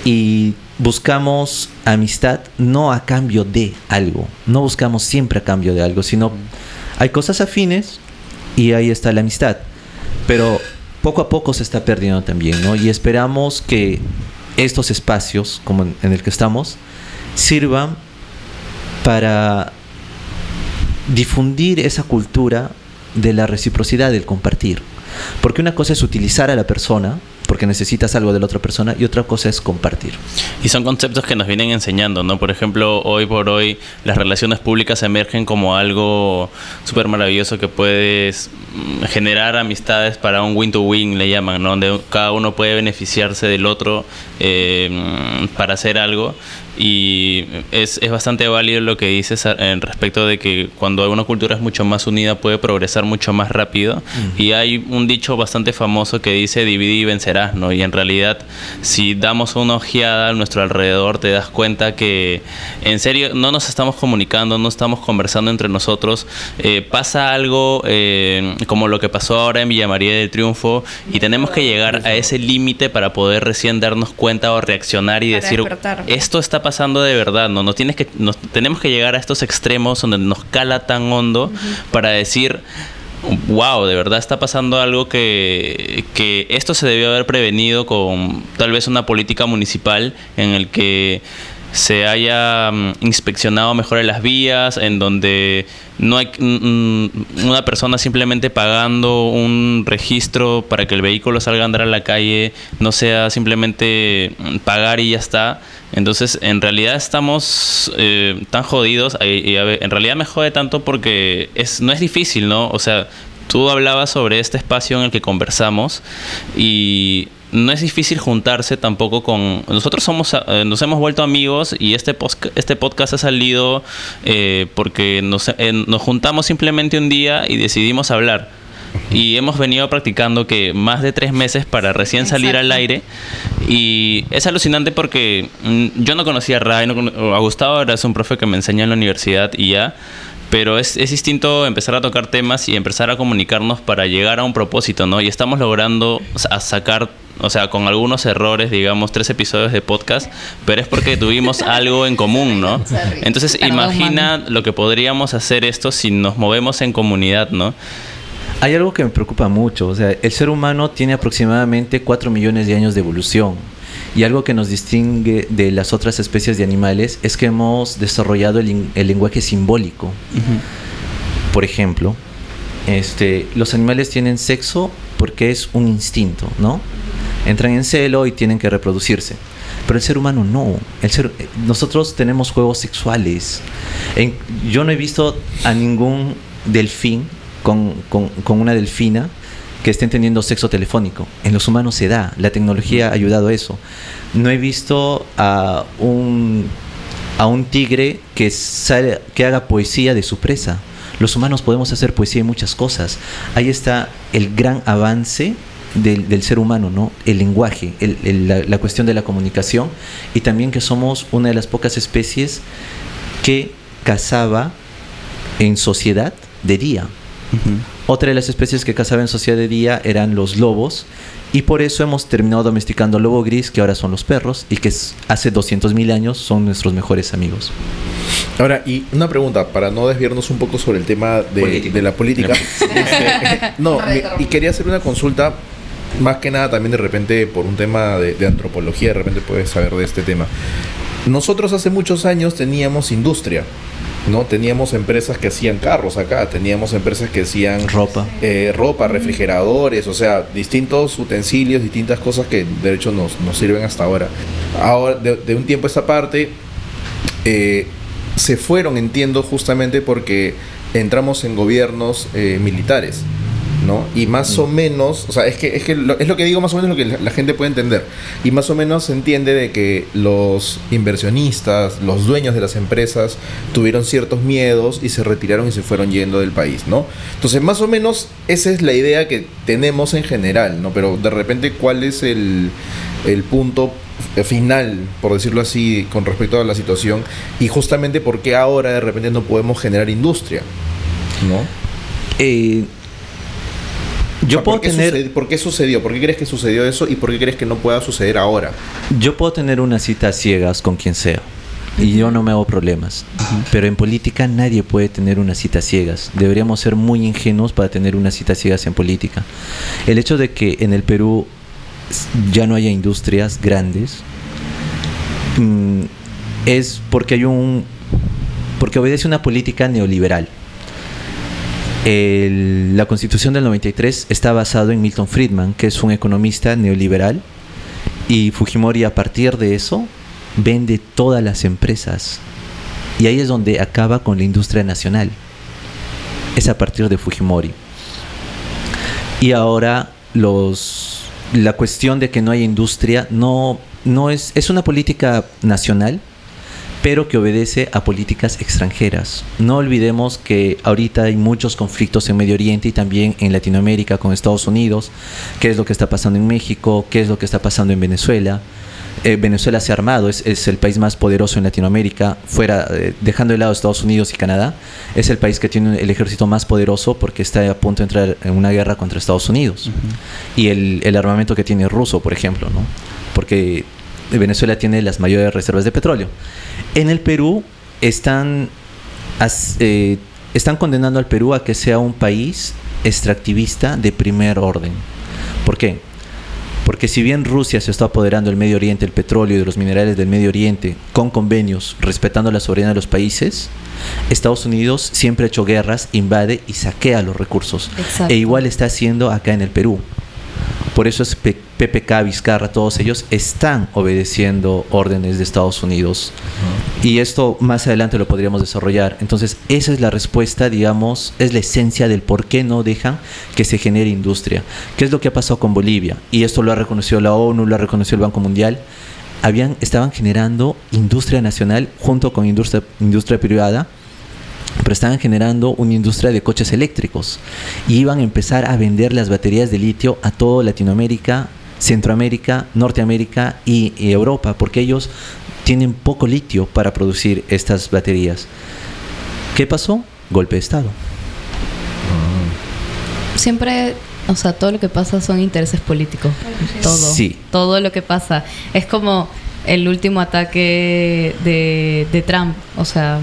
y buscamos amistad no a cambio de algo, no buscamos siempre a cambio de algo, sino hay cosas afines y ahí está la amistad. Pero poco a poco se está perdiendo también, ¿no? Y esperamos que estos espacios, como en, en el que estamos, sirvan para difundir esa cultura de la reciprocidad, del compartir. Porque una cosa es utilizar a la persona, porque necesitas algo de la otra persona, y otra cosa es compartir. Y son conceptos que nos vienen enseñando, ¿no? Por ejemplo, hoy por hoy las relaciones públicas emergen como algo súper maravilloso que puedes mm, generar amistades para un win-to-win, le llaman, ¿no? Donde cada uno puede beneficiarse del otro eh, mm, para hacer algo. Y es, es bastante válido lo que dices en respecto de que cuando una cultura es mucho más unida puede progresar mucho más rápido. Y hay un dicho bastante famoso que dice divide y vencerás, ¿no? Y en realidad, si damos una ojeada a nuestro alrededor, te das cuenta que en serio no nos estamos comunicando, no estamos conversando entre nosotros. Eh, pasa algo eh, como lo que pasó ahora en Villa María del Triunfo y tenemos que llegar a ese límite para poder recién darnos cuenta o reaccionar y Para decir despertar. esto está pasando de verdad, no, no tienes que, nos, tenemos que llegar a estos extremos donde nos cala tan hondo para decir wow, de verdad está pasando algo que, que esto se debió haber prevenido con tal vez una política municipal en el que se haya mm, inspeccionado mejor en las vías, en donde no hay mm, mm, una persona simplemente pagando un registro para que el vehículo salga a andar a la calle, no sea simplemente pagar y ya está. Entonces, en realidad estamos eh, tan jodidos. y- en realidad me jode tanto porque es, no es difícil, ¿no? O sea, tú hablabas sobre este espacio en el que conversamos y no es difícil juntarse tampoco con... Nosotros somos, eh, nos hemos vuelto amigos y este, este podcast ha salido eh, porque nos, eh, nos juntamos simplemente un día y decidimos hablar. Y hemos venido practicando que más de tres meses para recién salir al aire. Y es alucinante porque mm, yo no conocía a Ray, no cono- a Gustavo ahora es un profe que me enseña en la universidad y ya. Pero es, es distinto empezar a tocar temas y empezar a comunicarnos para llegar a un propósito, ¿no? Y estamos logrando a sacar, o sea, con algunos errores, digamos, tres episodios de podcast, pero es porque tuvimos algo en común, ¿no? Entonces, Perdón, imagina lo que podríamos hacer esto si nos movemos en comunidad, ¿no? Hay algo que me preocupa mucho, o sea, el ser humano tiene aproximadamente 4 millones de años de evolución y algo que nos distingue de las otras especies de animales es que hemos desarrollado el, lenguaje simbólico. Por ejemplo, este, los animales tienen sexo porque es un instinto, ¿no? Entran en celo y tienen que reproducirse. Pero el ser humano no. El ser, nosotros tenemos juegos sexuales. En- yo no he visto a ningún delfín con, con- con una delfina que estén teniendo sexo telefónico. En los humanos se da. La tecnología ha ayudado a eso. No he visto a un, a un tigre que, sale- que haga poesía de su presa. Los humanos podemos hacer poesía y muchas cosas. Ahí está el gran avance del, del ser humano, ¿no? El lenguaje, el- la, la cuestión de la comunicación y también que somos una de las pocas especies que cazaba en sociedad de día. Otra de las especies que cazaba en sociedad de día eran los lobos y por eso hemos terminado domesticando lobo gris, que ahora son los perros y que hace 200.000 años son nuestros mejores amigos. Ahora, y una pregunta, para no desviarnos un poco sobre el tema de, la política. Este, no, me- y quería hacer una consulta, más que nada también de repente por un tema de, de antropología, de repente puedes saber de este tema. Nosotros hace muchos años teníamos industria, ¿no? Teníamos empresas que hacían carros acá, teníamos empresas que hacían Ropa. eh, ropa, refrigeradores, o sea, distintos utensilios, distintas cosas que de hecho nos, nos sirven hasta ahora. Ahora, de, de un tiempo a esta parte, eh, se fueron, entiendo, justamente porque entramos en gobiernos eh, militares. ¿No? Y más o menos, o sea, es que, es, que lo, es lo que digo más o menos lo que la, la gente puede entender. Y más o menos se entiende de que los inversionistas, los dueños de las empresas, tuvieron ciertos miedos y se retiraron y se fueron yendo del país, ¿no? Entonces, más o menos esa es la idea que tenemos en general, ¿no? Pero de repente, ¿cuál es el, el punto final, por decirlo así, con respecto a la situación? Y justamente por qué ahora de repente no podemos generar industria, ¿no? Eh, Yo sea, puedo ¿por tener- sucedi- ¿Por qué sucedió? ¿Por qué crees que sucedió eso y por qué crees que no pueda suceder ahora? Yo puedo tener una cita a ciegas con quien sea. Y yo no me hago problemas. Pero en política nadie puede tener una cita a ciegas. Deberíamos ser muy ingenuos para tener una cita a ciegas en política. El hecho de que en el Perú ya no haya industrias grandes mm, es porque hay un porque obedece una política neoliberal. El- la Constitución del 93 está basado en Milton Friedman, que es un economista neoliberal y Fujimori a partir de eso vende todas las empresas. Y ahí es donde acaba con la industria nacional. Es a partir de Fujimori. Y ahora los la cuestión de que no hay industria no no es es una política nacional, pero que obedece a políticas extranjeras. No olvidemos que ahorita hay muchos conflictos en Medio Oriente y también en Latinoamérica con Estados Unidos, qué es lo que está pasando en México, qué es lo que está pasando en Venezuela. Eh, Venezuela se ha armado, es, es el país más poderoso en Latinoamérica, fuera, eh, dejando de lado Estados Unidos y Canadá, es el país que tiene el ejército más poderoso porque está a punto de entrar en una guerra contra Estados Unidos. Y el, el armamento que tiene ruso, por ejemplo, ¿no? Porque Venezuela tiene las mayores reservas de petróleo. En el Perú están, eh, están condenando al Perú a que sea un país extractivista de primer orden. ¿Por qué? Porque si bien Rusia se está apoderando del Medio Oriente, el petróleo y de los minerales del Medio Oriente con convenios respetando la soberanía de los países, Estados Unidos siempre ha hecho guerras, invade y saquea los recursos. Exacto. E igual está haciendo acá en el Perú. Por eso es P- PPK, Vizcarra, todos ellos están obedeciendo órdenes de Estados Unidos. Y esto más adelante lo podríamos desarrollar. Entonces, esa es la respuesta, digamos, es la esencia del por qué no dejan que se genere industria. ¿Qué es lo que ha pasado con Bolivia? Y esto lo ha reconocido la ONU, lo ha reconocido el Banco Mundial. Habían, estaban generando industria nacional junto con industria, industria privada pero estaban generando una industria de coches eléctricos y iban a empezar a vender las baterías de litio a toda Latinoamérica, Centroamérica, Norteamérica y, y Europa, porque ellos tienen poco litio para producir estas baterías. ¿Qué pasó? Golpe de Estado. Siempre, o sea, todo lo que pasa son intereses políticos. Todo. Sí. Todo lo que pasa. Es como el último ataque de, de Trump. O sea,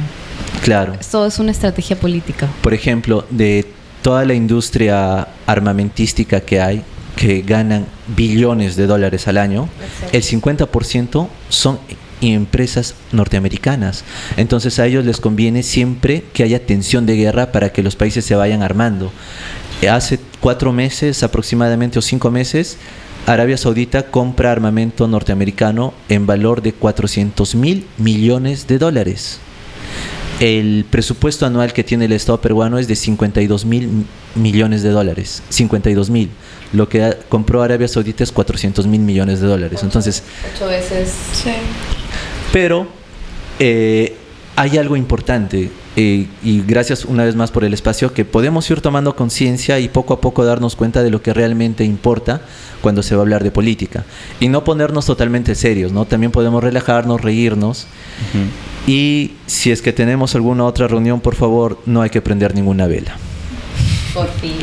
Claro. todo es una estrategia política. Por ejemplo, de toda la industria armamentística que hay, que ganan billones de dólares al año, el 50% son empresas norteamericanas. Entonces a ellos les conviene siempre que haya tensión de guerra para que los países se vayan armando. Hace cuatro meses aproximadamente o cinco meses, Arabia Saudita compra armamento norteamericano en valor de 400 mil millones de dólares. El presupuesto anual que tiene el Estado peruano es de 52 mil millones de dólares. 52 mil. Lo que compró Arabia Saudita es 400 mil millones de dólares. Entonces, Ocho veces. Sí. pero eh, hay algo importante, eh, y gracias una vez más por el espacio, que podemos ir tomando conciencia y poco a poco darnos cuenta de lo que realmente importa cuando se va a hablar de política. Y no ponernos totalmente serios, ¿no? También podemos relajarnos, reírnos. Y si es que tenemos alguna otra reunión, por favor, no hay que prender ninguna vela. Por fin.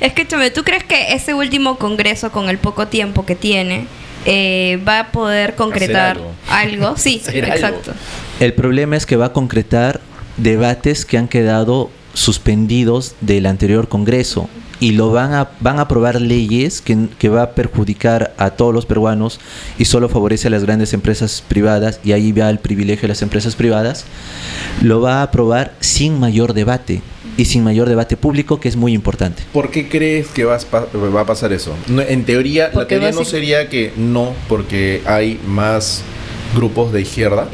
Escúchame, ¿tú crees que ese último congreso, con el poco tiempo que tiene, eh, va a poder concretar algo. algo? Sí, algo. exacto. El problema es que va a concretar debates que han quedado suspendidos del anterior Congreso y lo van a van a aprobar leyes que, que va a perjudicar a todos los peruanos y solo favorece a las grandes empresas privadas y ahí va el privilegio de las empresas privadas lo va a aprobar sin mayor debate y sin mayor debate público que es muy importante ¿Por qué crees que vas pa- va a pasar eso? No, en teoría, la teoría no sería que no, porque hay más grupos de izquierda.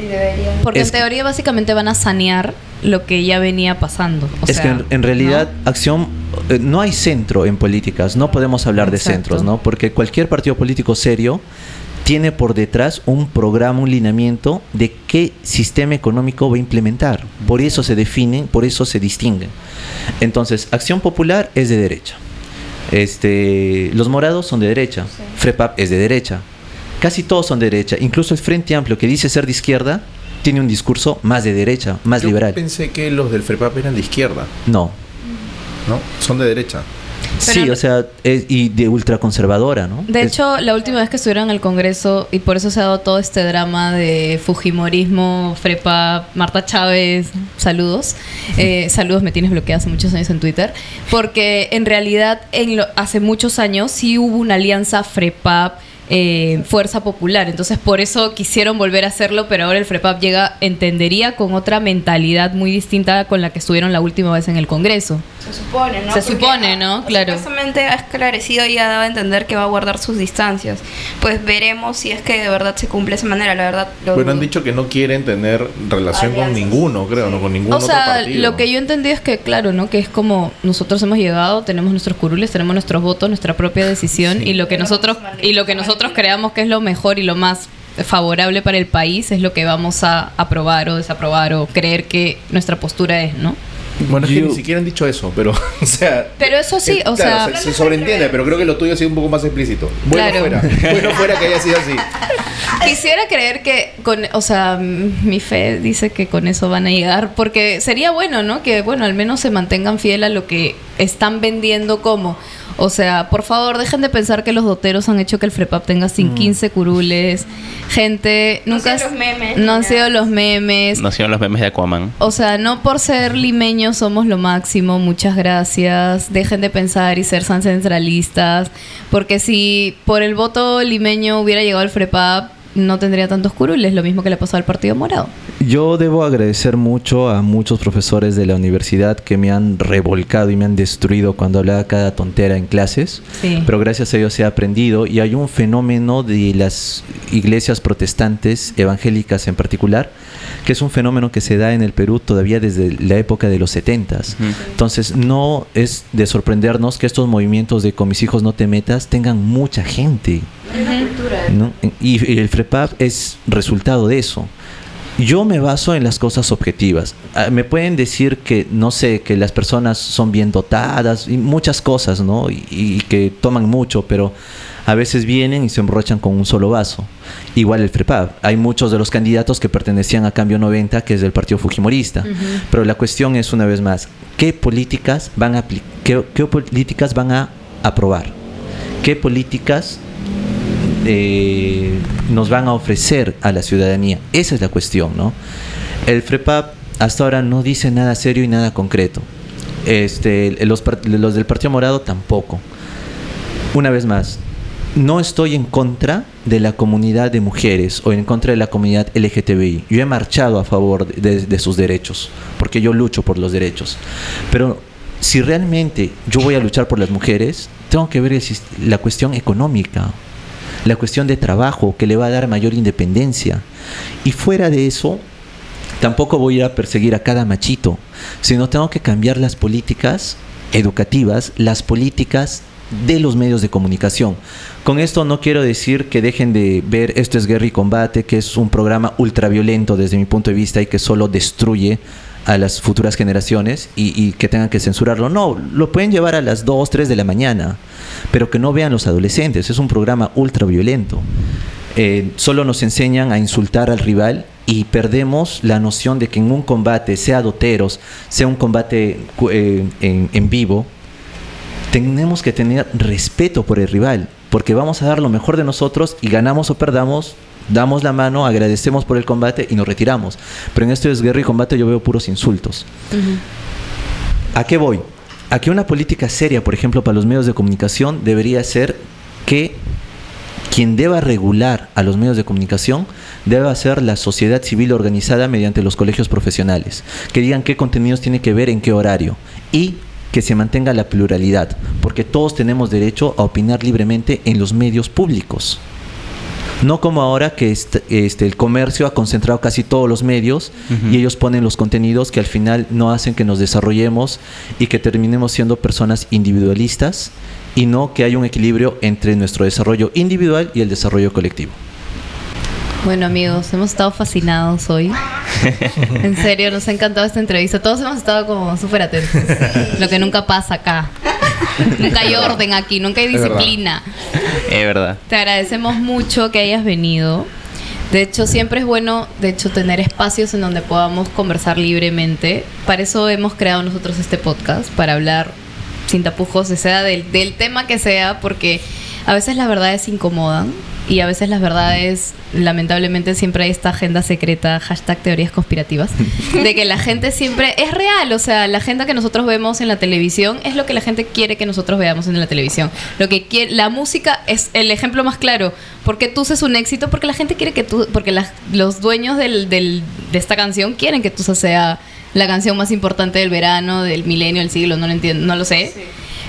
Porque Es en que- teoría básicamente van a sanear lo que ya venía pasando. O es sea, que en, en realidad ¿no? acción eh, no hay centro en políticas, no podemos hablar de centros, ¿no? Porque cualquier partido político serio tiene por detrás un programa, un lineamiento de qué sistema económico va a implementar. Por eso se definen, por eso se distinguen. Entonces, Acción Popular es de derecha. Este, los morados son de derecha. FREPAP es de derecha. Casi todos son de derecha. Incluso el Frente Amplio, que dice ser de izquierda, tiene un discurso más de derecha, más Yo liberal. pensé que los del FREPAP eran de izquierda, No, ¿no? Son de derecha. Sí, o sea, es- y de ultraconservadora, ¿no? De Es- hecho, la última vez que estuvieron en el Congreso, y por eso se ha dado todo este drama de Fujimorismo, Frepa, Marta Chávez, saludos. Eh, saludos, me tienes bloqueada hace muchos años en Twitter. Porque en realidad, en lo- hace muchos años sí hubo una alianza Frepa. Eh, Fuerza Popular, entonces por eso quisieron volver a hacerlo, pero ahora el FREPAP llega, entendería, con otra mentalidad muy distinta con la que estuvieron la última vez en el Congreso. Se supone, ¿no? Se Porque, supone, ¿no? ah, Claro. Supuestamente ha esclarecido y ha dado a entender que va a guardar sus distancias. Pues veremos si es que de verdad se cumple esa manera, la verdad. lo Bueno, han dicho que no quieren tener relación con ninguno, creo, no con ningún O otro sea, partido. lo que yo entendí es que, claro, ¿no? Que es como nosotros hemos llegado, tenemos nuestros curules, tenemos nuestros votos, nuestra propia decisión y lo que nosotros y lo que nosotros creamos que es lo mejor y lo más favorable para el país es lo que vamos a aprobar o desaprobar o creer que nuestra postura es, ¿no? Bueno, es que ni siquiera han dicho eso, pero, o sea... Pero eso sí, eh, o claro, sea- se, se sobreentiende, pero creo que lo tuyo ha sido un poco más explícito. Bueno Claro. fuera, bueno fuera que haya sido así. Quisiera creer que con, o sea, mi fe dice que con eso van a llegar, porque sería bueno, ¿no? Que bueno, al menos se mantengan fiel a lo que están vendiendo como. O sea, por favor, dejen de pensar que los doteros han hecho que el FREPAP tenga sin 15 curules. Gente, No nunca han sido los memes, no han sido los memes. No hicieron los memes de Aquaman. O sea, no por ser limeños somos lo máximo, muchas gracias. Dejen de pensar y ser tan centralistas, porque si por el voto limeño hubiera llegado el FREPAP, no tendría tantos curules, lo mismo que le pasó al Partido Morado. Yo debo agradecer mucho a muchos profesores de la universidad que me han revolcado y me han destruido cuando hablaba cada tontera en clases. Sí. Pero gracias a ellos he aprendido y hay un fenómeno de las iglesias protestantes, evangélicas en particular, que es un fenómeno que se da en el Perú todavía desde la época de los 70s. Ujú. Entonces no es de sorprendernos que estos movimientos de con mis hijos no te metas tengan mucha gente. ¿no? Y, y el FREPAP es resultado de eso. Yo me baso en las cosas objetivas. Ah, Me pueden decir que, no sé, que las personas son bien dotadas y muchas cosas, ¿no? Y, y que toman mucho, pero a veces vienen y se emborrachan con un solo vaso. Igual el FREPAP. Hay muchos de los candidatos que pertenecían a Cambio 90, que es del Partido Fujimorista. Pero la cuestión es, una vez más, ¿qué políticas van a, qué, qué políticas van a aprobar? ¿Qué políticas eh, nos van a ofrecer a la ciudadanía. Esa es la cuestión, ¿no? El FREPAP hasta ahora no dice nada serio y nada concreto. Este, los del Partido Morado tampoco. Una vez más, no estoy en contra de la comunidad de mujeres o en contra de la comunidad LGTBI. Yo he marchado a favor de, sus derechos, porque yo lucho por los derechos. Pero si realmente yo voy a luchar por las mujeres, tengo que ver la cuestión económica, la cuestión de trabajo que le va a dar mayor independencia. Y fuera de eso, tampoco voy a perseguir a cada machito, sino tengo que cambiar las políticas educativas, las políticas de los medios de comunicación. Con esto no quiero decir que dejen de ver Esto es Guerra y Combate, que es un programa ultraviolento desde mi punto de vista y que solo destruye a las futuras generaciones y, que tengan que censurarlo. No, lo pueden llevar a las 2, 3 de la mañana, pero que no vean los adolescentes. Es un programa ultraviolento. Eh, solo nos enseñan a insultar al rival y perdemos la noción de que en un combate, sea doteros, sea un combate eh, en vivo, tenemos que tener respeto por el rival, porque vamos a dar lo mejor de nosotros y ganamos o perdamos, damos la mano, agradecemos por el combate y nos retiramos. Pero en esto es guerra y combate yo veo puros insultos. ¿A qué voy? A que una política seria, por ejemplo, para los medios de comunicación debería ser que quien deba regular a los medios de comunicación deba ser la sociedad civil organizada mediante los colegios profesionales, que digan qué contenidos tiene que ver en qué horario y que se mantenga la pluralidad, porque todos tenemos derecho a opinar libremente en los medios públicos. No como ahora que est- este, el comercio ha concentrado casi todos los medios y ellos ponen los contenidos que al final no hacen que nos desarrollemos y que terminemos siendo personas individualistas y no que haya un equilibrio entre nuestro desarrollo individual y el desarrollo colectivo. Bueno amigos, hemos estado fascinados hoy. En serio, nos ha encantado esta entrevista. Todos hemos estado como súper atentos. Lo que nunca pasa acá. Nunca hay orden aquí, nunca hay Es verdad. disciplina. Es verdad. Te agradecemos mucho que hayas venido. De hecho, siempre es bueno, de hecho, tener espacios en donde podamos conversar libremente. Para eso hemos creado nosotros este podcast, para hablar sin tapujos, sea del, del tema que sea, porque a veces las verdades incomodan y a veces las verdades, lamentablemente, siempre hay esta agenda secreta, hashtag teorías conspirativas, de que la gente siempre es real, o sea, la agenda que nosotros vemos en la televisión es lo que la gente quiere que nosotros veamos en la televisión. Lo que quiere, la música es el ejemplo más claro. porque tú es un éxito? Porque la gente quiere que tú, porque las- los dueños del, del- de esta canción quieren que Tusa sea la canción más importante del verano, del milenio, del siglo, no lo entiendo, no lo sé.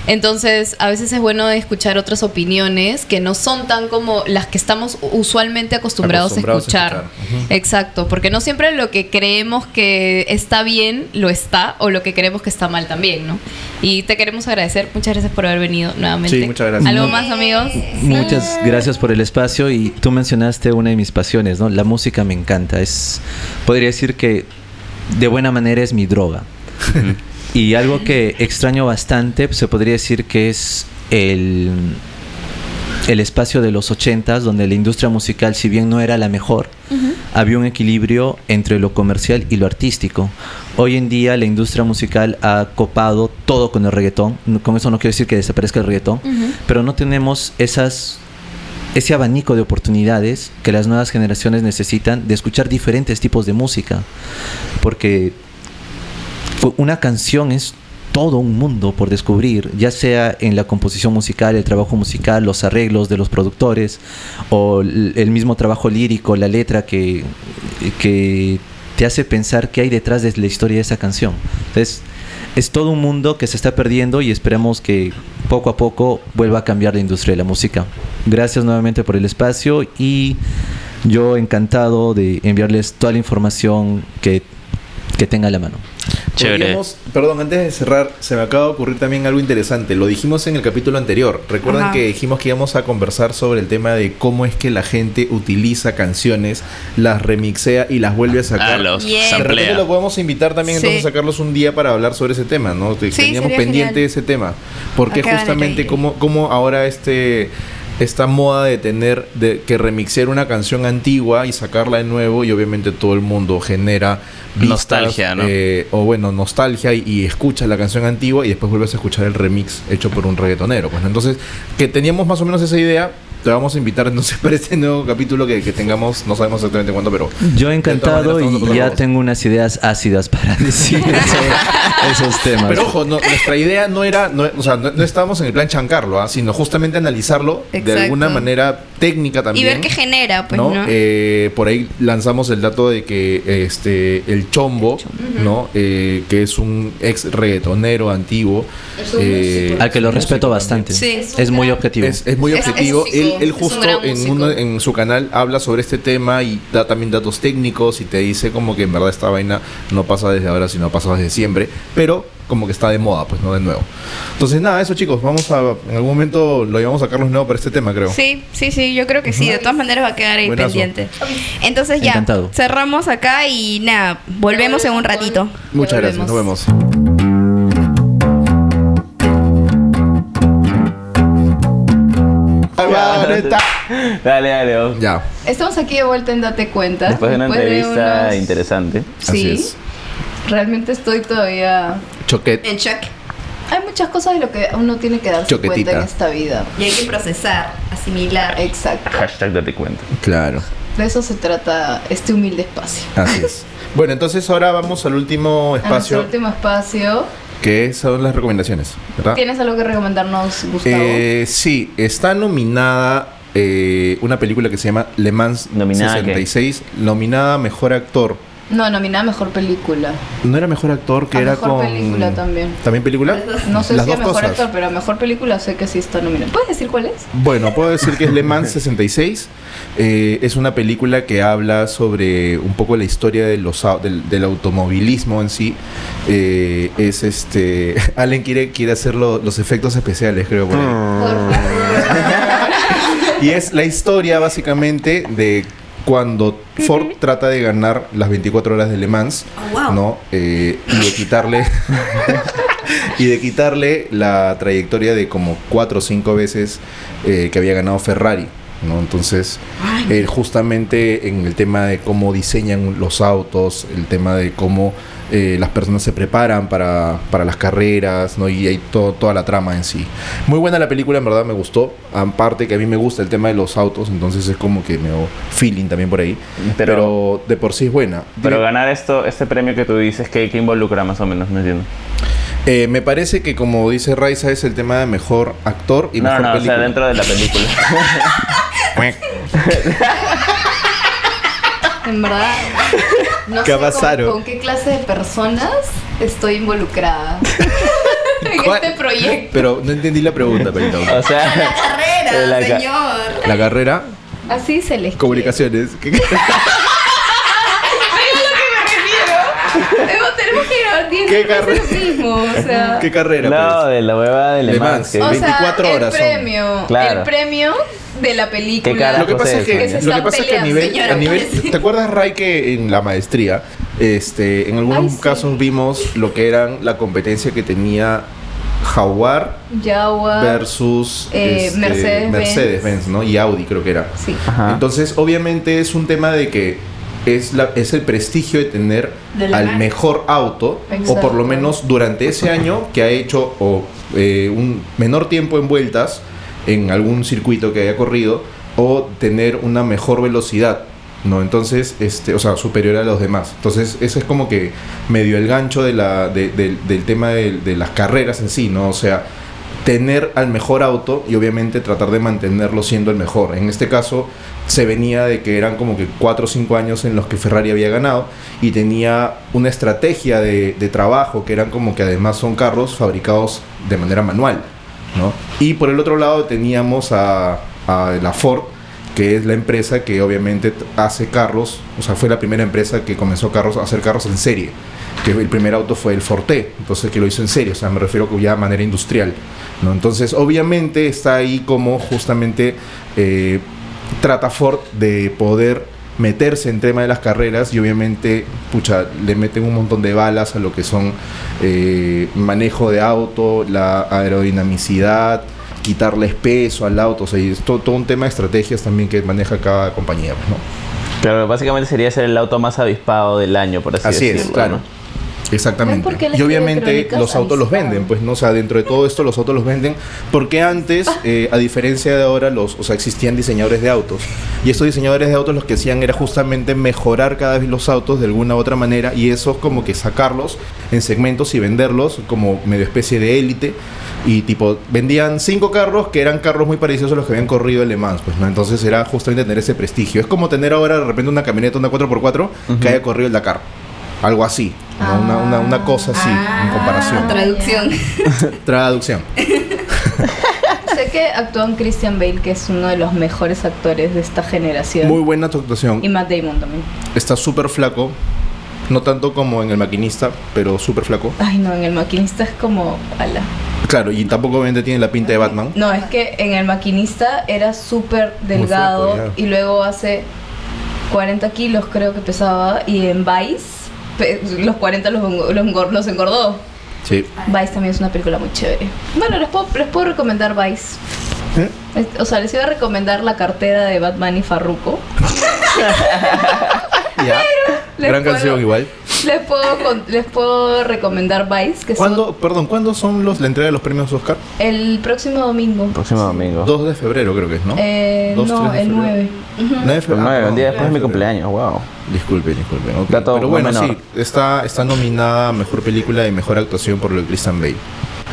Entonces, a veces es bueno escuchar otras opiniones que no son tan como las que estamos usualmente acostumbrados, Acostumbrados a a escuchar. Exacto, porque no siempre lo que creemos que está bien lo está o lo que creemos que está mal también, ¿no? Y te queremos agradecer, muchas gracias por haber venido nuevamente. Sí, muchas gracias. ¿Algo más, amigos? Muchas gracias por el espacio y tú mencionaste una de mis pasiones, ¿no? La música me encanta, es podría decir que de buena manera es mi droga. Y algo que extraño bastante, se podría decir que es el el espacio de los ochentas donde la industria musical si bien no era la mejor había un equilibrio entre lo comercial y lo artístico. Hoy en día la industria musical ha copado todo con el reggaetón. Con eso no quiero decir que desaparezca el reggaetón pero no tenemos esas ese abanico de oportunidades que las nuevas generaciones necesitan de escuchar diferentes tipos de música. Porque una canción es todo un mundo por descubrir, ya sea en la composición musical, el trabajo musical, los arreglos de los productores, o el mismo trabajo lírico, la letra que, que te hace pensar qué hay detrás de la historia de esa canción. Entonces, es todo un mundo que se está perdiendo y esperamos que poco a poco vuelva a cambiar la industria de la música. Gracias nuevamente por el espacio y yo encantado de enviarles toda la información que, que tenga a la mano. Chévere. Podríamos- perdón, antes de cerrar, se me acaba de ocurrir también algo interesante. Lo dijimos en el capítulo anterior. Recuerdan Ajá. que dijimos que íbamos a conversar sobre el tema de cómo es que la gente utiliza canciones, las remixea y las vuelve a sacar. Ah, los Yeah. De repente lo podemos invitar también Sí. entonces a Carlos un día para hablar sobre ese tema, ¿no? Sí, Teníamos pendiente genial. ese tema. Porque Acá justamente cómo, cómo ahora este esta moda de tener de que remixear una canción antigua y sacarla de nuevo y obviamente todo el mundo genera vistas, Nostalgia, ¿no? eh, o bueno, nostalgia y, y escuchas la canción antigua y después vuelves a escuchar el remix hecho por un reggaetonero. Pues, ¿no? Entonces, que teníamos más o menos esa idea, te vamos a invitar entonces para este nuevo capítulo que, que tengamos, no sabemos exactamente cuándo, pero Yo encantado y ya tengo unas ideas ácidas para decir esos temas. Pero ojo, no- nuestra idea no era, no, o sea, no, no estábamos en el plan chancarlo, ¿ah? sino justamente analizarlo de alguna manera técnica también. Y ver qué genera, pues, ¿no? ¿no? Eh, por ahí lanzamos el dato de que este el chombo, ¿no? Eh, que es un ex reggaetonero antiguo. eh, Al que lo respeto bastante. Sí. Es muy objetivo. Es, es muy objetivo. es él, él un justo en, uno- en su canal habla sobre este tema y da también datos técnicos y te dice como que en verdad esta vaina no pasa desde ahora, sino ha pasado desde siempre. Pero como que está de moda, pues no de nuevo. Entonces nada, eso chicos, vamos a, en algún momento lo llevamos a Carlos nuevo para este tema, creo. Sí, sí, sí, yo creo que sí. De todas maneras va a quedar ahí Buenazo. pendiente. Entonces ya, Encantado. cerramos acá y nada, volvemos en un ratito. Muchas gracias, nos vemos. Dale, dale. vamos. Ya, Estamos aquí de vuelta en Date Cuenta. Después de una entrevista unos- interesante. así Sí, es. Realmente estoy todavía... Choquet. En shock. Hay muchas cosas de lo que uno tiene que darse Choquetita. cuenta en esta vida. Y hay que procesar, asimilar. Exacto. Hashtag date cuenta. Claro, De eso se trata este humilde espacio. así es. Bueno, entonces ahora vamos al último espacio, último espacio. que son las recomendaciones, ¿verdad? ¿Tienes algo que recomendarnos, Gustavo? Eh, sí, está nominada eh, una película que se llama Le Mans ¿Nominada qué? 66, nominada a Mejor Actor. No, nominada Mejor Película. ¿No era Mejor Actor que A era Mejor con... Película también. ¿También película? No sé Las si dos Mejor cosas. Actor, pero a Mejor Película sé que sí está nominada. ¿Puedes decir cuál es? Bueno, puedo decir que es Le Mans 66. Eh, es una película que habla sobre un poco la historia de los, au- del, del automovilismo en sí. Eh, es este. Allen quiere, quiere hacer lo- los efectos especiales, creo. por ahí. Por favor. Y es la historia básicamente de cuando Ford trata de ganar las 24 horas de Le Mans, Oh, wow. ¿no? Eh, y de quitarle y de quitarle la trayectoria de como cuatro o cinco veces eh, que había ganado Ferrari, ¿no? Entonces, eh, justamente en el tema de cómo diseñan los autos, el tema de cómo eh, las personas se preparan para, para las carreras, ¿no? Y hay todo, toda la trama en sí. Muy buena la película, en verdad me gustó. Aparte que a mí me gusta el tema de los autos, entonces es como que me hago feeling también por ahí. Pero, Pero- de por sí es buena. Pero Dime- ganar esto, este premio que tú dices, ¿qué, qué involucra más o menos? No entiendo. Eh, me parece que como dice Raiza es el tema de mejor actor y no, mejor no, o película. sea, dentro de la película. En verdad, no ¿Qué sé con, pasaron? con qué clase de personas estoy involucrada en ¿Cuál? este proyecto. Pero no entendí la pregunta, Perito. o sea, Carrera, La ca- señor. La carrera, Así se les comunicaciones. ¿Qué- quiere. Tenemos, tenemos que grabar 10 ¿Qué carrera? mismo, o sea. ¿Qué carrera? no, pues? de la hueva de Le Mans. O 24 sea, horas el son. premio, Claro. el premio de la película. Lo que pasa es que, Que se lo que, están pasa es que a nivel, señora, a nivel. ¿te acuerdas Ray que en la maestría, este, en algunos Ay, sí. casos vimos lo que eran la competencia que tenía Jaguar Jaguar. versus eh, este, Mercedes-Benz. Mercedes-Benz, ¿no? Y Audi creo que era. Sí. Ajá. Entonces, obviamente es un tema de que es, la, es el prestigio de tener De al mejor auto, o por lo menos durante ese año que ha hecho o, eh, un menor tiempo en vueltas en algún circuito que haya corrido, o tener una mejor velocidad. ¿no? Entonces, este, o sea, superior a los demás. Entonces, ese es como que medio el gancho de la, de- del- del tema de, de las carreras en sí, ¿no? O sea, tener al mejor auto y obviamente tratar de mantenerlo siendo el mejor. En este caso se venía de que eran como que 4 o 5 años en los que Ferrari había ganado y tenía una estrategia de, trabajo que eran como que además son carros fabricados de manera manual. ¿no? Y por el otro lado teníamos a la Ford, que es la empresa que obviamente hace carros, o sea, fue la primera empresa que comenzó carros, a hacer carros en serie. Que el primer auto fue el Forte, entonces que lo hizo en serie, o sea, me refiero que ya de manera industrial. ¿no? Entonces, obviamente está ahí como justamente eh, trata Ford de poder meterse en tema de las carreras y obviamente, pucha, le meten un montón de balas a lo que son eh, manejo de auto, la aerodinamicidad, quitarles peso al auto, o sea, es todo, todo un tema de estrategias también que maneja cada compañía, pues, ¿no? Claro, básicamente sería ser el auto más avispado del año, por así, Así es, decirlo. claro. ¿no? Exactamente. ¿Ves por qué les Y obviamente los autos los venden, pues no, o sea, dentro de todo esto los autos los venden, porque antes, eh, a diferencia de ahora, los, o sea, existían diseñadores de autos. Y estos diseñadores de autos los que hacían era justamente mejorar cada vez los autos de alguna u otra manera y eso es como que sacarlos en segmentos y venderlos como medio especie de élite. Y tipo vendían cinco carros que eran carros muy parecidos a los que habían corrido en Le Mans, pues no, entonces era justamente tener ese prestigio. Es como tener ahora de repente una camioneta, una 4x4 que haya corrido el Dakar. Algo así, ¿no? una, una, una cosa así en comparación. Ah, Traducción. Traducción. Sé que actúan Christian Bale, que es uno de los mejores actores de esta generación. Muy buena tu actuación. Y Matt Damon también. Está súper flaco. No tanto como en El Maquinista, pero súper flaco. Ay, no, en el maquinista es como. Ala. Claro, y tampoco obviamente tiene la pinta de Batman. No, es que en el maquinista era súper delgado flaco, y luego hace 40 kilos creo que pesaba y en Vice los 40 los, los los engordó. Sí. Vice también es una película muy chévere. Bueno, les puedo, les puedo recomendar Vice. ¿Eh? O sea, les iba a recomendar la cartera de Batman y Farruko. Ya. les Gran puedo- canción igual. Les puedo, con- les puedo recomendar Vice, que son ¿Cuándo, perdón, ¿cuándo son los, la entrega de los premios Oscar? el próximo domingo. Próximo domingo. 2 de febrero creo que es, ¿no? Eh, Dos, no, el febrero. 9. 9 de El febrero. nueve, Ah, un día no, después de mi 9 cumpleaños, wow. Disculpe, disculpe. ok. Dato Pero bueno, menor. sí, está, está nominada a Mejor Película y Mejor Actuación por lo de Christian Bale.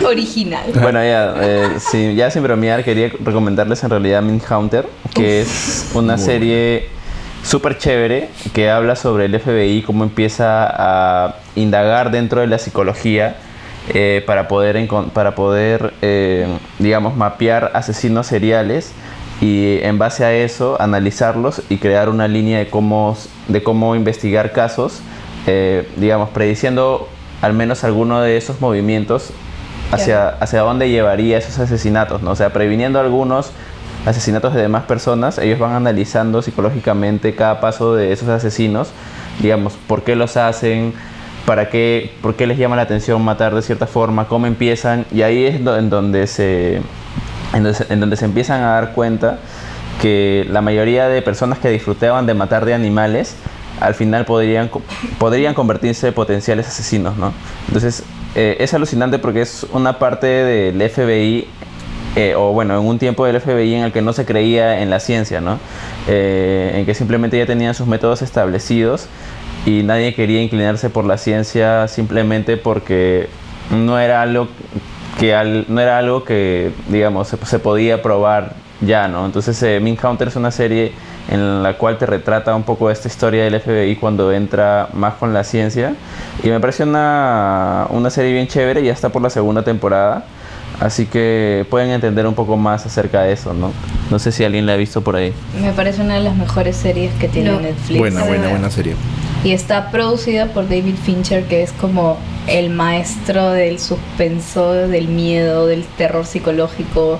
Original. Bueno, ya, eh, sí, ya sin bromear, quería recomendarles en realidad Mindhunter, que es una serie súper chévere que habla sobre el FBI, cómo empieza a indagar dentro de la psicología eh, para poder, para poder eh, digamos, mapear asesinos seriales y en base a eso analizarlos y crear una línea de cómo, de cómo investigar casos, eh, digamos, prediciendo al menos alguno de esos movimientos hacia, hacia dónde llevaría esos asesinatos, ¿no? O sea, previniendo algunos asesinatos de demás personas, ellos van analizando psicológicamente cada paso de esos asesinos, digamos, por qué los hacen, para qué, por qué les llama la atención matar de cierta forma, cómo empiezan, y ahí es en donde se, en donde en donde se empiezan a dar cuenta que la mayoría de personas que disfrutaban de matar de animales al final podrían, podrían convertirse en potenciales asesinos, ¿no? Entonces, eh, es alucinante porque es una parte del FBI, o bueno, en un tiempo del FBI en el que no se creía en la ciencia, ¿no? Eh, en que simplemente ya tenían sus métodos establecidos y nadie quería inclinarse por la ciencia simplemente porque no era algo que no era algo que digamos se, podía probar ya no entonces eh, Mindhunter es una serie en la cual te retrata un poco esta historia del FBI cuando entra más con la ciencia y me parece una, una serie bien chévere ya está por la segunda temporada así que pueden entender un poco más acerca de eso no no sé si alguien la ha visto por ahí Me parece una de las mejores series que tiene No. Netflix. Buena, buena, buena serie. Y está producida por David Fincher, que es como el maestro del suspenso, del miedo, del terror psicológico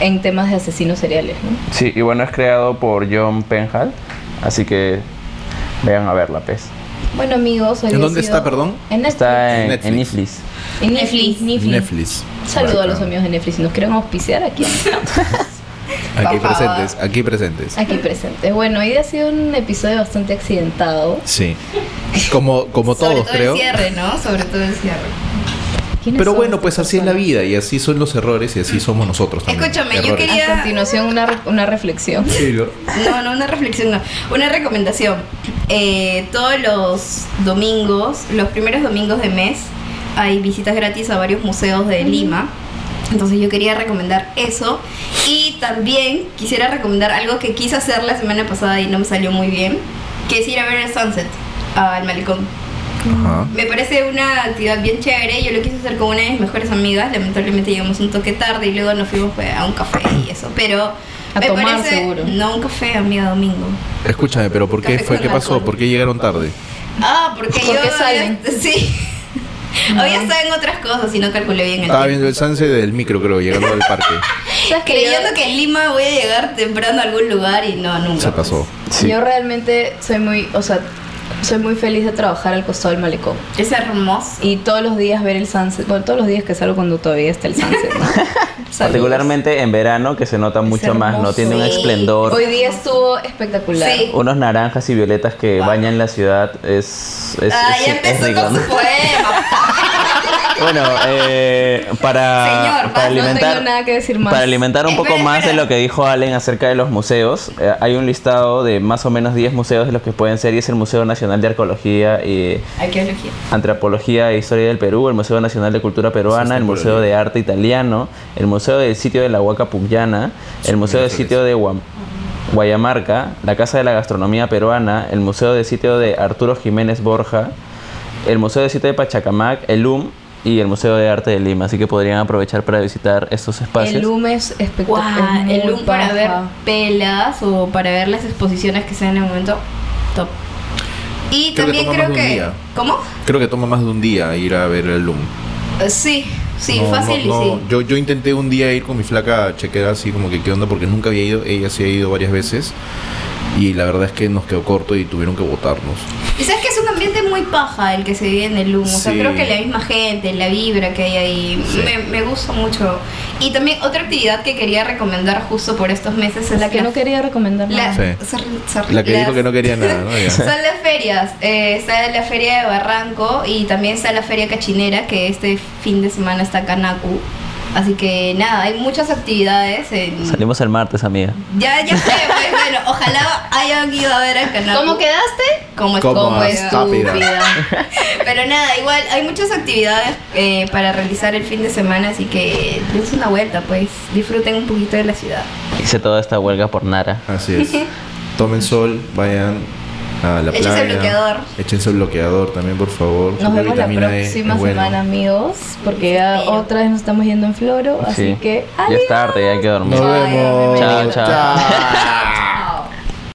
en temas de asesinos seriales, ¿no? sí y bueno es creado por John Penhall así que vean a verla pues Bueno, amigos, hoy ¿En dónde sido- está, perdón? En Netflix. está en, Netflix. en Netflix En Netflix. Netflix. Saludo a los amigos de Netflix. Si nos quieren auspiciar aquí, Aquí presentes, aquí presentes. aquí presentes. Bueno, hoy ha sido un episodio bastante accidentado. Sí. Como, como Sobre todos, todo creo. el cierre, ¿no? Sobre todo el cierre. ¿Quiénes Pero bueno, pues así es la vida y así son los errores y así somos nosotros también. Escúchame, yo quería- A continuación, una, re- una reflexión. Sí, ¿no? No, no, una reflexión, no. Una recomendación. Eh, todos los domingos, los primeros domingos de mes, hay visitas gratis a varios museos de Lima. Entonces yo quería recomendar eso. Y también quisiera recomendar algo que quise hacer la semana pasada y no me salió muy bien, que es ir a ver el sunset al malecón. Ajá. Me parece una actividad bien chévere. Yo lo quise hacer con una de mis mejores amigas. Lamentablemente llegamos un toque tarde y luego nos fuimos pues, a un café y eso. Pero A me tomar, parece, seguro. No, un café, amiga, domingo. Escúchame, pero ¿por qué Café fue? ¿Qué pasó? alcohol. ¿Por qué llegaron tarde? Ah, porque ¿Por yo qué salen? sí. Había estado en otras cosas y no calculé bien el Estaba viendo el sunset del micro, creo, llegando al parque. ¿Sabes que Creyendo que en Lima voy a llegar temprano a algún lugar y no, nunca. Se pasó. Sí. Yo realmente soy muy, o sea, soy muy feliz de trabajar al costado del malecón. Es hermoso. Y todos los días ver el sunset, bueno, todos los días que salgo cuando todavía está el sunset, ¿no? Particularmente en verano que se nota mucho más, ¿no? Tiene un esplendor. Hoy día estuvo espectacular. Sí. Unos naranjas y violetas que bañan la ciudad. Es, es, ah, es- ya es empezó rico, con ¿no? su poema. Bueno, eh, para, Señor, para No alimentar, tengo nada que decir más. para alimentar un poco Espera, más de lo que dijo Allen acerca de los museos, eh, hay un listado de más o menos 10 museos de los que pueden ser y es el Museo Nacional de Arqueología y Arqueología. Antropología e Historia del Perú, el Museo Nacional de Cultura Peruana, el Museo de Arte Italiano, el Museo del Sitio de la Huaca Pucllana, el Museo del Sitio de Guam- Guayamarca, la Casa de la Gastronomía Peruana, el Museo del Sitio de Arturo Jiménez Borja, el Museo del Sitio de Pachacamac, el UM y el Museo de Arte de Lima. Así que podrían aprovechar para visitar estos espacios. El LUM es espectacular. Guau, el look para ver pelas o para ver las exposiciones que sean en el momento, top. Y Creo que también toma creo más de un que. día. ¿Cómo? Creo que toma más de un día ir a ver el Loom. Eh, Sí, sí, No, fácil no, y no. sí. Yo, yo intenté un día ir con mi flaca a chequear así como que qué onda porque nunca había ido. Ella sí ha ido varias veces. Y la verdad es que nos quedó corto y tuvieron que votarnos. Y sabes que es un ambiente muy paja el que se vive en el humo. O sea, Sí. creo que la misma gente, la vibra que hay ahí, Sí. me, me gusta mucho. Y también otra actividad que quería recomendar justo por estos meses es La que no quería recomendar la- nada. Sí. sorry, sorry, La que las- dijo que no quería nada, ¿no? Son las ferias. Eh, está la feria de Barranco y también está la feria cachinera que este fin de semana está en Nacu. Así que nada, hay muchas actividades. En... Salimos el martes, amiga. Ya, ya sé, pues, bueno, ojalá hayan ido a ver a Canacu. ¿Cómo quedaste? Como, Como como estúpida. estúpida. Pero nada, igual hay muchas actividades eh, para realizar el fin de semana, así que dense una vuelta, pues disfruten un poquito de la ciudad. Hice toda esta huelga por Nara. Así es. Tomen sol, vayan a la Échense playa. bloqueador. Échense el bloqueador también, por favor. Nos Porque vemos la E próxima bueno. semana, amigos, porque ya otra vez nos estamos yendo en floro, así Sí. que Ya es tarde, ya hay que dormir. Nos Ay, vemos. Chao, chao. Chao.